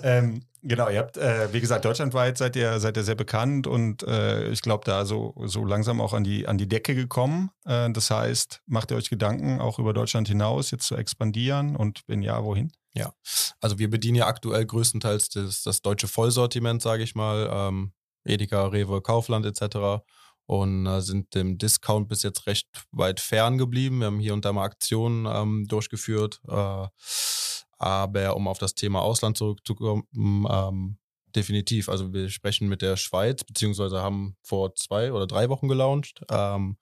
ähm, genau, ihr habt, äh, wie gesagt, deutschlandweit seid ihr, seid ihr sehr bekannt und äh, ich glaube, da so, so langsam auch an die, an die Decke gekommen. Äh, das heißt, macht ihr euch Gedanken, auch über Deutschland hinaus jetzt zu expandieren und wenn ja, wohin? Ja, also wir bedienen ja aktuell größtenteils das, das deutsche Vollsortiment, sage ich mal, ähm, Edeka, Rewe, Kaufland etc. Und äh, sind dem Discount bis jetzt recht weit fern geblieben. Wir haben hier und da mal Aktionen ähm, durchgeführt. Äh, aber um auf das Thema Ausland zurückzukommen, ähm, definitiv. Also wir sprechen mit der Schweiz, beziehungsweise haben vor zwei oder drei Wochen gelauncht. Ähm,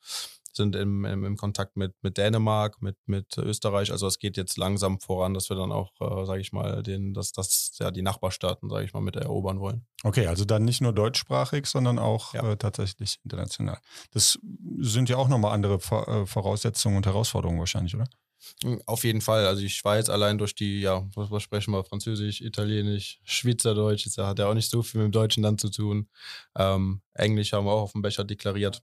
sind im, im, im Kontakt mit, mit Dänemark, mit, mit Österreich. Also es geht jetzt langsam voran, dass wir dann auch, äh, sage ich mal, den, dass das ja die Nachbarstaaten, sage ich mal, mit erobern wollen. Okay, also dann nicht nur deutschsprachig, sondern auch ja. äh, tatsächlich international. Das sind ja auch nochmal andere äh, Voraussetzungen und Herausforderungen wahrscheinlich, oder? Hm, auf jeden Fall. Also die Schweiz allein durch die, ja, was sprechen wir, Französisch, Italienisch, Schweizerdeutsch, das hat ja auch nicht so viel mit dem Deutschen dann zu tun. Ähm, Englisch haben wir auch auf dem Becher deklariert.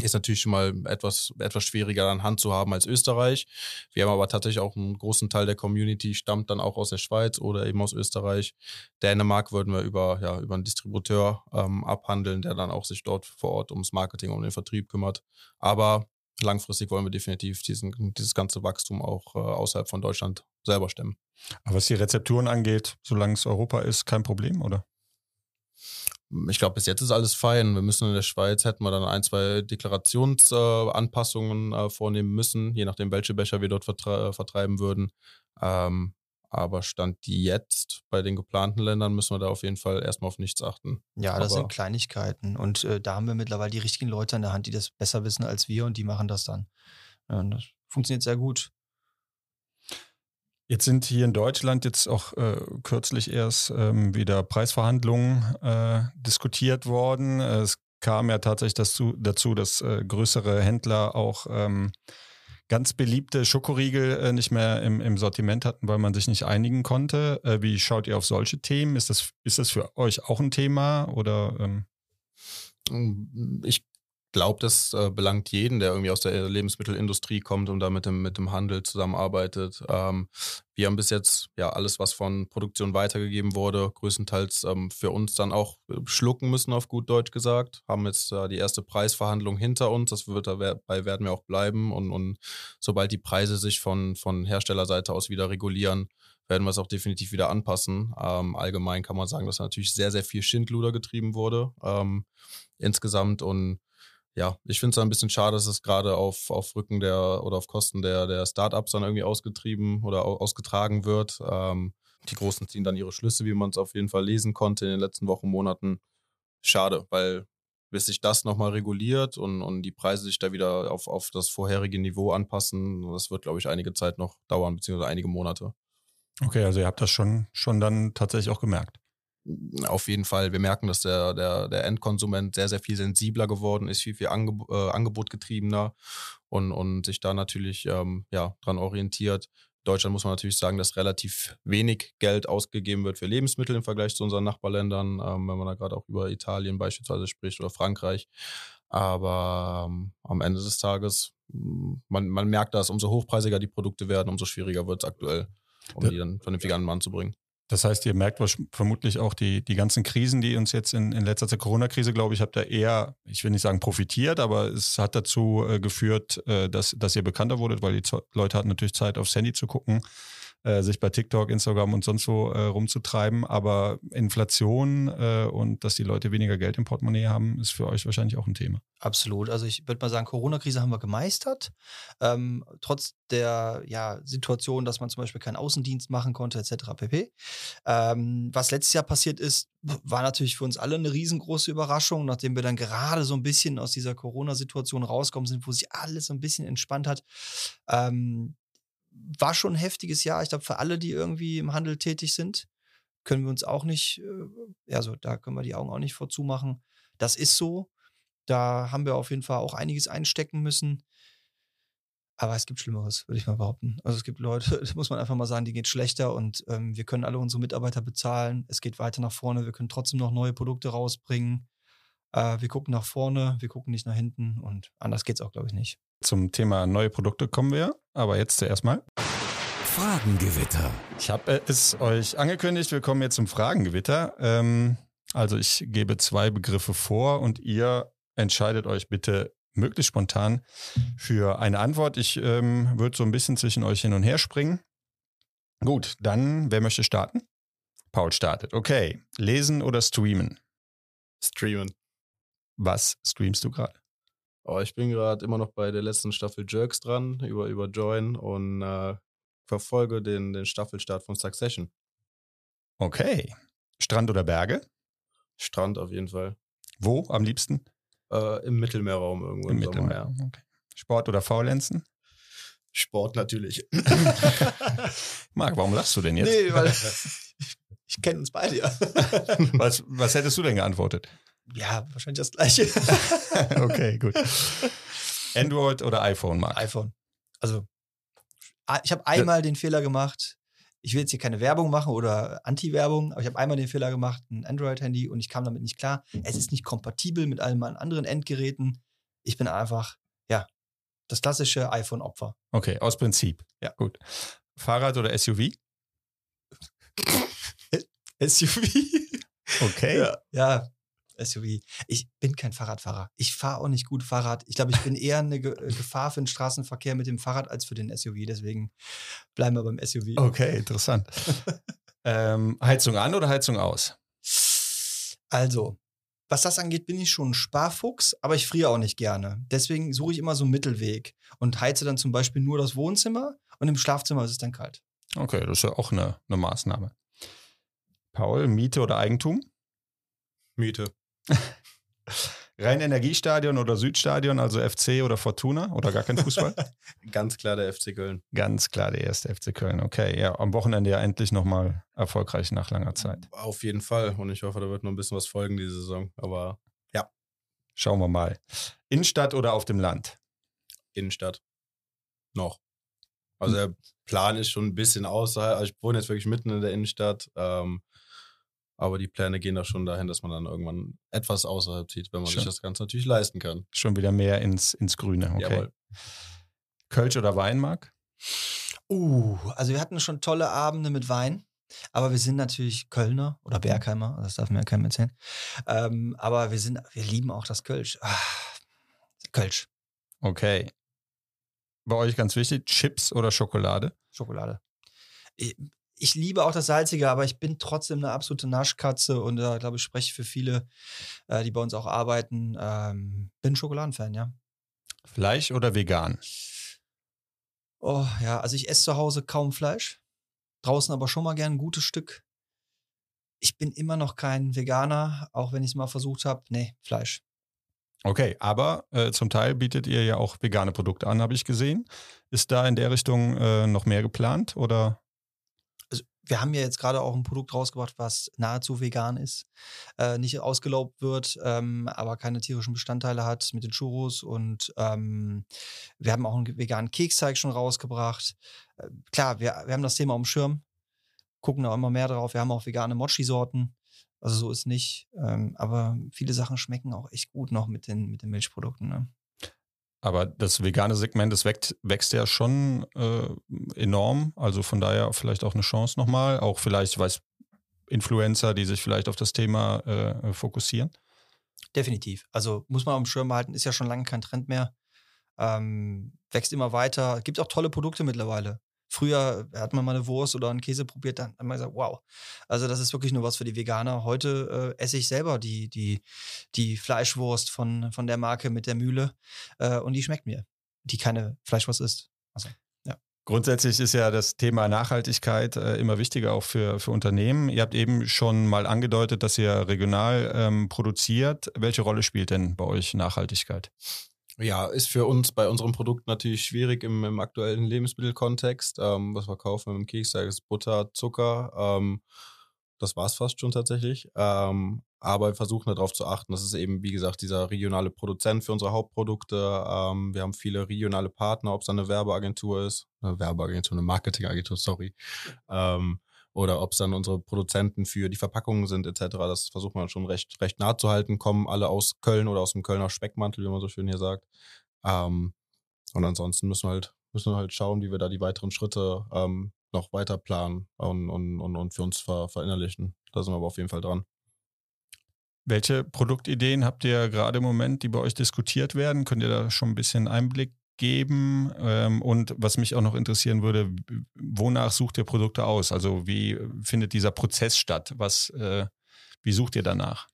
Ist natürlich schon mal etwas, etwas schwieriger an Hand zu haben als Österreich. Wir haben aber tatsächlich auch einen großen Teil der Community stammt dann auch aus der Schweiz oder eben aus Österreich. Dänemark würden wir über, ja, über einen Distributeur ähm, abhandeln, der dann auch sich dort vor Ort ums Marketing und den Vertrieb kümmert. Aber langfristig wollen wir definitiv diesen, dieses ganze Wachstum auch äh, außerhalb von Deutschland selber stemmen. Aber was die Rezepturen angeht, solange es Europa ist, kein Problem, oder? Ich glaube, bis jetzt ist alles fein. Wir müssen in der Schweiz, hätten wir dann ein, zwei Deklarationsanpassungen äh, äh, vornehmen müssen, je nachdem, welche Becher wir dort vertre äh, vertreiben würden. Ähm, aber Stand jetzt bei den geplanten Ländern müssen wir da auf jeden Fall erstmal auf nichts achten. Ja, das aber sind Kleinigkeiten. Und äh, da haben wir mittlerweile die richtigen Leute an der Hand, die das besser wissen als wir und die machen das dann. Ja, das funktioniert sehr gut. Jetzt sind hier in Deutschland jetzt auch äh, kürzlich erst ähm, wieder Preisverhandlungen äh, diskutiert worden. Es kam ja tatsächlich dazu, dazu dass äh, größere Händler auch ähm, ganz beliebte Schokoriegel äh, nicht mehr im, im, Sortiment hatten, weil man sich nicht einigen konnte. Äh, wie schaut ihr auf solche Themen? Ist das, ist das für euch auch ein Thema oder? Ähm? Ich glaube, das äh, belangt jeden, der irgendwie aus der Lebensmittelindustrie kommt und da mit dem, mit dem Handel zusammenarbeitet. Ähm, wir haben bis jetzt ja alles, was von Produktion weitergegeben wurde, größtenteils ähm, für uns dann auch äh, schlucken müssen, auf gut Deutsch gesagt. Haben jetzt äh, die erste Preisverhandlung hinter uns. Das wird dabei werden wir auch bleiben. Und, und sobald die Preise sich von, von Herstellerseite aus wieder regulieren, werden wir es auch definitiv wieder anpassen. Ähm, allgemein kann man sagen, dass natürlich sehr, sehr viel Schindluder getrieben wurde ähm, insgesamt und ja, ich finde es ein bisschen schade, dass es gerade auf, auf Rücken der oder auf Kosten der, der Startups dann irgendwie ausgetrieben oder ausgetragen wird. Ähm, die Großen ziehen dann ihre Schlüsse, wie man es auf jeden Fall lesen konnte in den letzten Wochen, Monaten. Schade, weil bis sich das nochmal reguliert und, und die Preise sich da wieder auf, auf das vorherige Niveau anpassen, das wird, glaube ich, einige Zeit noch dauern, beziehungsweise einige Monate. Okay, also ihr habt das schon, schon dann tatsächlich auch gemerkt. Auf jeden Fall. Wir merken, dass der, der, der Endkonsument sehr, sehr viel sensibler geworden ist, viel, viel Angeb äh, Angebotgetriebener und, und sich da natürlich ähm, ja, dran orientiert. In Deutschland muss man natürlich sagen, dass relativ wenig Geld ausgegeben wird für Lebensmittel im Vergleich zu unseren Nachbarländern, ähm, wenn man da gerade auch über Italien beispielsweise spricht oder Frankreich. Aber ähm, am Ende des Tages, man, man merkt, dass umso hochpreisiger die Produkte werden, umso schwieriger wird es aktuell, um die dann vernünftig an den Mann zu bringen. Das heißt, ihr merkt vermutlich auch die, die ganzen Krisen, die uns jetzt in, in letzter Zeit, Corona-Krise, glaube ich, habt ihr eher, ich will nicht sagen profitiert, aber es hat dazu äh, geführt, äh, dass, dass ihr bekannter wurdet, weil die Leute hatten natürlich Zeit, aufs Handy zu gucken äh, sich bei TikTok, Instagram und sonst wo äh, rumzutreiben. Aber Inflation äh, und dass die Leute weniger Geld im Portemonnaie haben, ist für euch wahrscheinlich auch ein Thema. Absolut. Also ich würde mal sagen, Corona-Krise haben wir gemeistert. Ähm, trotz der ja, Situation, dass man zum Beispiel keinen Außendienst machen konnte, etc. pp. Ähm, was letztes Jahr passiert ist, war natürlich für uns alle eine riesengroße Überraschung, nachdem wir dann gerade so ein bisschen aus dieser Corona-Situation rauskommen sind, wo sich alles so ein bisschen entspannt hat. Ähm, war schon ein heftiges Jahr. Ich glaube, für alle, die irgendwie im Handel tätig sind, können wir uns auch nicht, also da können wir die Augen auch nicht vorzumachen. Das ist so. Da haben wir auf jeden Fall auch einiges einstecken müssen. Aber es gibt Schlimmeres, würde ich mal behaupten. Also es gibt Leute, [LAUGHS] das muss man einfach mal sagen, die geht schlechter und ähm, wir können alle unsere Mitarbeiter bezahlen. Es geht weiter nach vorne. Wir können trotzdem noch neue Produkte rausbringen. Äh, wir gucken nach vorne, wir gucken nicht nach hinten und anders geht es auch, glaube ich, nicht. Zum Thema neue Produkte kommen wir, aber jetzt zuerst mal. Fragengewitter. Ich habe es euch angekündigt, wir kommen jetzt zum Fragengewitter. Ähm, also ich gebe zwei Begriffe vor und ihr entscheidet euch bitte möglichst spontan für eine Antwort. Ich ähm, würde so ein bisschen zwischen euch hin und her springen. Gut, dann, wer möchte starten? Paul startet. Okay, lesen oder streamen? Streamen. Was streamst du gerade? Oh, ich bin gerade immer noch bei der letzten Staffel Jerks dran, über, über Join und äh, verfolge den, den Staffelstart von Succession. Okay. Strand oder Berge? Strand auf jeden Fall. Wo am liebsten? Äh, Im Mittelmeerraum irgendwo. Im, im Mittelmeer. Okay. Sport oder Faulenzen? Sport natürlich. [LAUGHS] Marc, warum lachst du denn jetzt? Nee, weil [LAUGHS] ich kenne uns beide ja. was, was hättest du denn geantwortet? Ja, wahrscheinlich das gleiche. [LAUGHS] okay, gut. Android oder iPhone, Marc? iPhone. Also, ich habe einmal den Fehler gemacht. Ich will jetzt hier keine Werbung machen oder Anti-Werbung, aber ich habe einmal den Fehler gemacht, ein Android-Handy und ich kam damit nicht klar. Es ist nicht kompatibel mit allen anderen Endgeräten. ich bin einfach, ja, das klassische iPhone-Opfer. Okay, aus Prinzip. Ja. Gut. Fahrrad oder SUV? SUV. [LAUGHS] Okay. Ja, ja, SUV. Ich bin kein Fahrradfahrer. Ich fahre auch nicht gut Fahrrad. Ich glaube, ich bin eher eine Ge äh, Gefahr für den Straßenverkehr mit dem Fahrrad als für den SUV. Deswegen bleiben wir beim SUV. Okay, interessant. [LAUGHS] ähm, Heizung an oder Heizung aus? Also, was das angeht, bin ich schon ein Sparfuchs, aber ich friere auch nicht gerne. Deswegen suche ich immer so einen Mittelweg und heize dann zum Beispiel nur das Wohnzimmer und im Schlafzimmer ist es dann kalt. Okay, das ist ja auch eine, eine Maßnahme. Paul, Miete oder Eigentum? Miete. [LAUGHS] Rhein-Energiestadion oder Südstadion, also FC oder Fortuna oder gar kein Fußball? [LAUGHS] Ganz klar der FC Köln. Ganz klar der erste FC Köln. Okay, ja, am Wochenende ja endlich nochmal erfolgreich nach langer Zeit. Auf jeden Fall. Und ich hoffe, da wird noch ein bisschen was folgen diese Saison. Aber Schauen wir mal. Innenstadt oder auf dem Land? Innenstadt. Noch. Also der Plan ist schon ein bisschen außerhalb. Also ich wohne jetzt wirklich mitten in der Innenstadt. Ähm, aber die Pläne gehen da schon dahin, dass man dann irgendwann etwas außerhalb zieht, wenn man Schon. sich das Ganze natürlich leisten kann. Schon wieder mehr ins, ins Grüne. Okay. Jawohl. Kölsch oder Weinmark? Uh, also wir hatten schon tolle Abende mit Wein. Aber wir sind natürlich Kölner oder Bergheimer, das darf mir ja keinem erzählen. Ähm, aber wir sind, wir lieben auch das Kölsch. Ah, Kölsch, Okay. Bei euch ganz wichtig, Chips oder Schokolade? Schokolade. Ich, liebe auch das Salzige, aber ich bin trotzdem eine absolute Naschkatze und da glaube ich, spreche für viele, äh, die bei uns auch arbeiten. Ähm, bin Schokoladenfan, ja. Fleisch oder vegan? Oh ja, also ich esse zu Hause kaum Fleisch, draußen aber schon mal gern ein gutes Stück. Ich bin immer noch kein Veganer, auch wenn ich es mal versucht habe. Nee, Fleisch. Okay, aber äh, zum Teil bietet ihr ja auch vegane Produkte an, habe ich gesehen. Ist da in der Richtung äh, noch mehr geplant oder? Wir haben ja jetzt gerade auch ein Produkt rausgebracht, was nahezu vegan ist, äh, nicht ausgelaugt wird, ähm, aber keine tierischen Bestandteile hat mit den Churros und ähm, wir haben auch einen veganen Keksteig schon rausgebracht. Äh, klar, wir, wir haben das Thema dem Schirm, gucken da immer mehr drauf. Wir haben auch vegane Mochi-Sorten. Also so ist nicht. Ähm, aber viele Sachen schmecken auch echt gut noch mit den, mit den Milchprodukten. Ne? Aber das vegane Segment, das wächst, wächst ja schon äh, enorm. Also von daher vielleicht auch eine Chance nochmal. Auch vielleicht, weiß Influencer, die sich vielleicht auf das Thema äh, fokussieren. Definitiv. Also muss man dem Schirm behalten, ist ja schon lange kein Trend mehr. Ähm, wächst immer weiter. Gibt auch tolle Produkte mittlerweile. Früher hat man mal eine Wurst oder einen Käse probiert, dann hat man gesagt, wow. Also das ist wirklich nur was für die Veganer. Heute äh, esse ich selber die, die, die Fleischwurst von, von der Marke mit der Mühle äh, und die schmeckt mir, die keine Fleischwurst ist. Also, Grundsätzlich ist ja das Thema Nachhaltigkeit äh, immer wichtiger auch für, für Unternehmen. Ihr habt eben schon mal angedeutet, dass ihr regional ähm, produziert. Welche Rolle spielt denn bei euch Nachhaltigkeit? Ja, ist für uns bei unserem Produkt natürlich schwierig im, im aktuellen Lebensmittelkontext. Ähm, was wir kaufen im Keksteig ist Butter, Zucker. Ähm, das war es fast schon tatsächlich. Ähm, aber wir versuchen darauf zu achten. Das ist eben, wie gesagt, dieser regionale Produzent für unsere Hauptprodukte. Ähm, wir haben viele regionale Partner, ob es eine Werbeagentur ist, eine Werbeagentur, eine Marketingagentur, sorry. Ähm, oder ob es dann unsere Produzenten für die Verpackungen sind, etc. Das versucht man schon recht, recht nah zu halten. Kommen alle aus Köln oder aus dem Kölner Speckmantel, wie man so schön hier sagt. Ähm, und ansonsten müssen wir halt, müssen wir halt schauen, wie wir da die weiteren Schritte ähm, noch weiter planen und, und, und, und für uns ver, verinnerlichen. Da sind wir aber auf jeden Fall dran. Welche Produktideen habt ihr gerade im Moment, die bei euch diskutiert werden? Könnt ihr da schon ein bisschen Einblick geben? Ähm, und was mich auch noch interessieren würde, wonach sucht ihr Produkte aus? Also wie findet dieser Prozess statt? Was, äh, wie sucht ihr danach?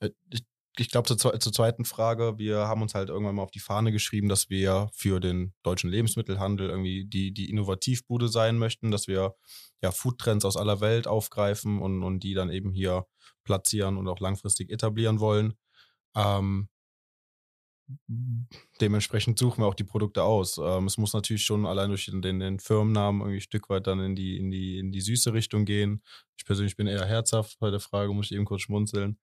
Äh, Ich, ich glaube, zur, zur zweiten Frage, wir haben uns halt irgendwann mal auf die Fahne geschrieben, dass wir für den deutschen Lebensmittelhandel irgendwie die, die Innovativbude sein möchten, dass wir ja Foodtrends aus aller Welt aufgreifen und, und die dann eben hier platzieren und auch langfristig etablieren wollen. Ähm, dementsprechend suchen wir auch die Produkte aus. Ähm, es muss natürlich schon allein durch den, den, Firmennamen irgendwie ein Stück weit dann in die, in die, in die süße Richtung gehen. Ich persönlich bin eher herzhaft bei der Frage, muss ich eben kurz schmunzeln.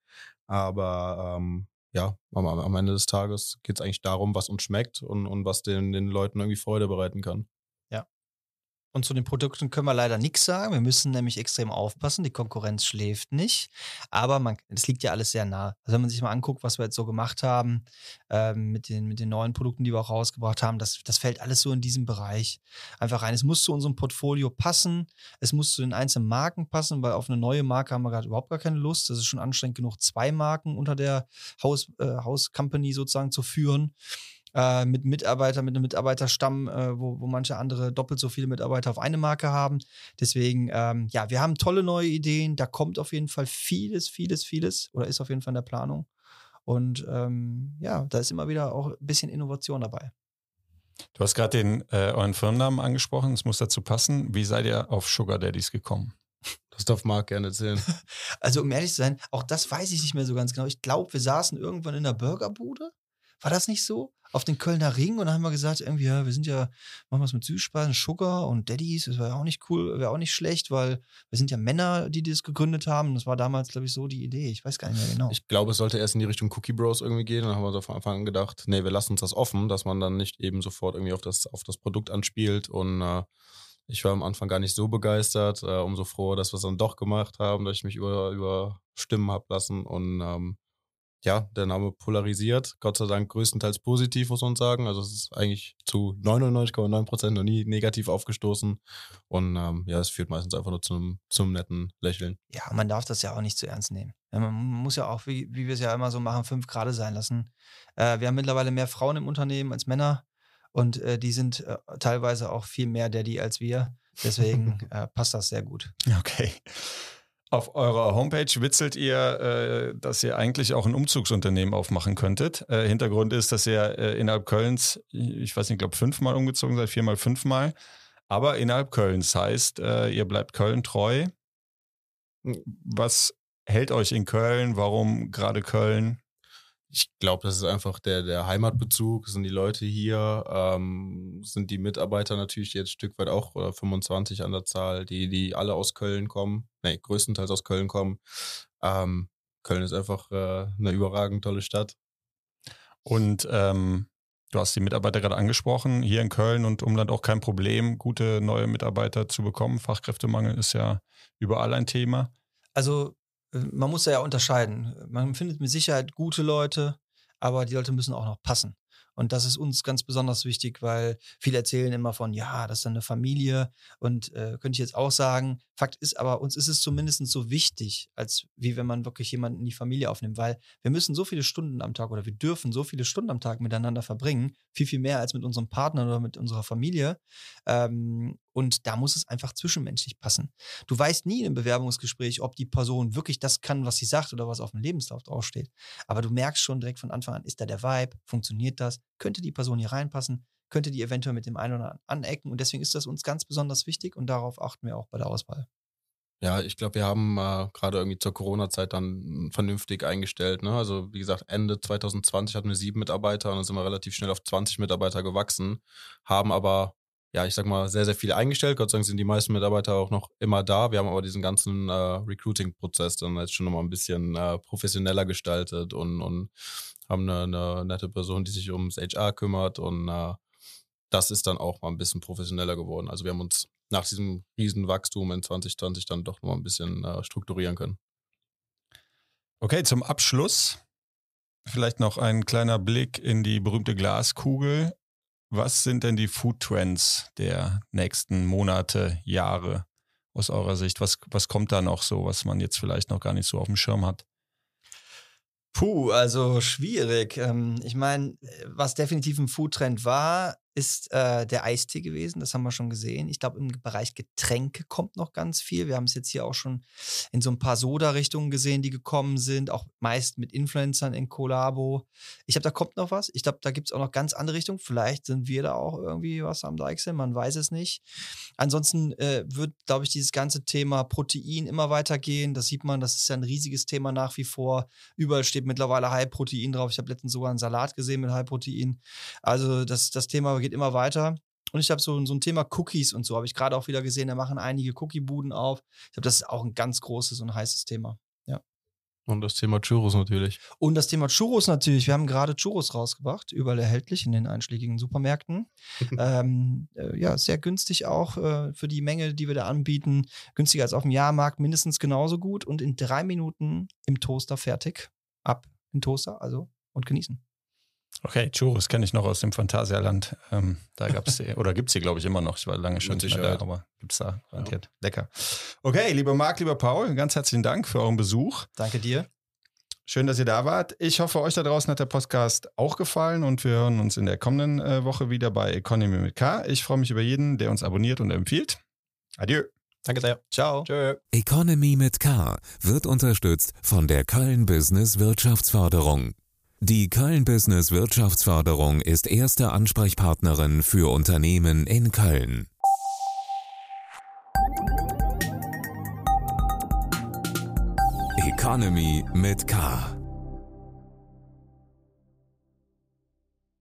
Aber ähm, ja, am, am Ende des Tages geht es eigentlich darum, was uns schmeckt und, und was den, den Leuten irgendwie Freude bereiten kann. Und zu den Produkten können wir leider nichts sagen. Wir müssen nämlich extrem aufpassen. Die Konkurrenz schläft nicht. Aber man, das liegt ja alles sehr nah. Also wenn man sich mal anguckt, was wir jetzt so gemacht haben ähm, mit, den, mit den neuen Produkten, die wir auch rausgebracht haben, das, das fällt alles so in diesem Bereich einfach rein. Es muss zu unserem Portfolio passen. Es muss zu den einzelnen Marken passen, weil auf eine neue Marke haben wir gerade überhaupt gar keine Lust. Das ist schon anstrengend genug, zwei Marken unter der Haus, äh, Haus Company sozusagen zu führen äh, mit Mitarbeitern, mit einem Mitarbeiterstamm, äh, wo, wo manche andere doppelt so viele Mitarbeiter auf eine Marke haben. Deswegen, ähm, ja, wir haben tolle neue Ideen. Da kommt auf jeden Fall vieles, vieles, vieles oder ist auf jeden Fall in der Planung. Und ähm, ja, da ist immer wieder auch ein bisschen Innovation dabei. Du hast gerade den äh, euren Firmennamen angesprochen, es muss dazu passen. Wie seid ihr auf Sugar Daddies gekommen? Das darf Marc gerne erzählen. [LAUGHS] Also, um ehrlich zu sein, auch das weiß ich nicht mehr so ganz genau. Ich glaube, wir saßen irgendwann in der Burgerbude. War das nicht so? auf den Kölner Ring und dann haben wir gesagt, irgendwie, ja, wir sind ja, machen was mit Süßspeisen, Sugar und Daddies, das wäre auch nicht cool, wäre auch nicht schlecht, weil wir sind ja Männer, die das gegründet haben. Das war damals, glaube ich, so die Idee. Ich weiß gar nicht mehr genau. Ich glaube, es sollte erst in die Richtung Cookie Bros irgendwie gehen. Dann haben wir so von Anfang an gedacht, nee, wir lassen uns das offen, dass man dann nicht eben sofort irgendwie auf das, auf das Produkt anspielt und äh, ich war am Anfang gar nicht so begeistert, äh, umso froher, dass wir es dann doch gemacht haben, dass ich mich über, über Stimmen habe lassen und ähm, ja, der Name polarisiert. Gott sei Dank größtenteils positiv, muss man sagen. Also es ist eigentlich zu 99,9 Prozent noch nie negativ aufgestoßen. Und ähm, ja, es führt meistens einfach nur zum, zum netten Lächeln. Ja, man darf das ja auch nicht zu ernst nehmen. Man muss ja auch, wie, wie wir es ja immer so machen, fünf Grade sein lassen. Äh, wir haben mittlerweile mehr Frauen im Unternehmen als Männer. Und äh, die sind äh, teilweise auch viel mehr Daddy als wir. Deswegen [LAUGHS] äh, passt das sehr gut. Okay. Auf eurer Homepage witzelt ihr, äh, dass ihr eigentlich auch ein Umzugsunternehmen aufmachen könntet. Äh, Hintergrund ist, dass ihr äh, innerhalb Kölns, ich weiß nicht, glaube fünfmal umgezogen seid, viermal, fünfmal. Aber innerhalb Kölns heißt, ihr bleibt Köln treu. Hm. Was hält euch in Köln? Warum gerade Köln? Ich glaube, das ist einfach der, der Heimatbezug, sind die Leute hier, ähm, sind die Mitarbeiter natürlich jetzt ein Stück weit auch, oder 25 an der Zahl, die, die alle aus Köln kommen, nee, größtenteils aus Köln kommen. Ähm, Köln ist einfach äh, eine überragend tolle Stadt. Und ähm, du hast die Mitarbeiter gerade angesprochen, hier in Köln und Umland auch kein Problem, gute neue Mitarbeiter zu bekommen. Fachkräftemangel ist ja überall ein Thema. Also man muss ja unterscheiden. Man findet mit Sicherheit gute Leute, aber die Leute müssen auch noch passen. Und das ist uns ganz besonders wichtig, weil viele erzählen immer von, ja, das ist dann eine Familie. Und äh, könnte ich jetzt auch sagen, Fakt ist aber, uns ist es zumindest so wichtig, als wie wenn man wirklich jemanden in die Familie aufnimmt, weil wir müssen so viele Stunden am Tag oder wir dürfen so viele Stunden am Tag miteinander verbringen, viel, viel mehr als mit unserem Partner oder mit unserer Familie. Ähm, und da muss es einfach zwischenmenschlich passen. Du weißt nie im Bewerbungsgespräch, ob die Person wirklich das kann, was sie sagt oder was auf dem Lebenslauf draufsteht. Aber du merkst schon direkt von Anfang an, ist da der Vibe? Funktioniert das? Könnte die Person hier reinpassen? Könnte die eventuell mit dem einen oder anderen anecken? Und deswegen ist das uns ganz besonders wichtig und darauf achten wir auch bei der Auswahl. Ja, ich glaube, wir haben äh, gerade irgendwie zur Corona-Zeit dann vernünftig eingestellt. Ne? Also wie gesagt, Ende 2020 hatten wir sieben Mitarbeiter und dann sind wir relativ schnell auf 20 Mitarbeiter gewachsen, haben aber ja, ich sag mal, sehr, sehr viele eingestellt. Gott sei Dank sind die meisten Mitarbeiter auch noch immer da. Wir haben aber diesen ganzen äh, Recruiting-Prozess dann jetzt schon nochmal ein bisschen äh, professioneller gestaltet und, und haben eine, eine, nette Person, die sich ums HR kümmert und äh, das ist dann auch mal ein bisschen professioneller geworden. Also wir haben uns nach diesem riesen Wachstum in 2020 dann doch noch mal ein bisschen äh, strukturieren können. Okay, zum Abschluss vielleicht noch ein kleiner Blick in die berühmte Glaskugel. Was sind denn die Food Trends der nächsten Monate, Jahre aus eurer Sicht? Was, was kommt da noch so, was man jetzt vielleicht noch gar nicht so auf dem Schirm hat? Puh, also schwierig. Ähm, ich meine, was definitiv ein Foodtrend war, ist äh, der Eistee gewesen. Das haben wir schon gesehen. Ich glaube, im Bereich Getränke kommt noch ganz viel. Wir haben es jetzt hier auch schon in so ein paar Soda-Richtungen gesehen, die gekommen sind, auch meist mit Influencern in Kollabo. Ich glaube, da kommt noch was. Ich glaube, da gibt es auch noch ganz andere Richtungen. Vielleicht sind wir da auch irgendwie was am Deichsel, man weiß es nicht. Ansonsten äh, wird, glaube ich, dieses ganze Thema Protein immer weitergehen. Das sieht man, das ist ja ein riesiges Thema nach wie vor. Überall steht mittlerweile High Protein drauf. Ich habe letztens sogar einen Salat gesehen mit High Protein. Also das, das Thema geht immer weiter. Und ich habe so, so ein Thema Cookies und so, habe ich gerade auch wieder gesehen, da machen einige Cookie-Buden auf. Ich glaube, das ist auch ein ganz großes und heißes Thema. Ja. Und das Thema Churros natürlich. Und das Thema Churros natürlich. Wir haben gerade Churros rausgebracht, überall erhältlich in den einschlägigen Supermärkten. [LAUGHS] ähm, äh, ja, sehr günstig auch äh, für die Menge, die wir da anbieten. Günstiger als auf dem Jahrmarkt, mindestens genauso gut und in drei Minuten im Toaster fertig. Ab im Toaster, also und genießen. Okay, Churros kenne ich noch aus dem Phantasialand. Ähm, da gab es oder gibt es die, glaube ich, immer noch. Ich war lange schon nicht mehr da, aber gibt es da garantiert. Ja. Lecker. Okay, lieber Marc, lieber Paul, ganz herzlichen Dank für euren Besuch. Danke dir. Schön, dass ihr da wart. Ich hoffe, euch da draußen hat der Podcast auch gefallen und wir hören uns in der kommenden äh, Woche wieder bei Economy mit K. Ich freue mich über jeden, der uns abonniert und empfiehlt. Adieu. Danke sehr. Ciao. Tschö. Economy mit K wird unterstützt von der Köln Business Wirtschaftsförderung. Die Köln Business Wirtschaftsförderung ist erste Ansprechpartnerin für Unternehmen in Köln. Economy mit K.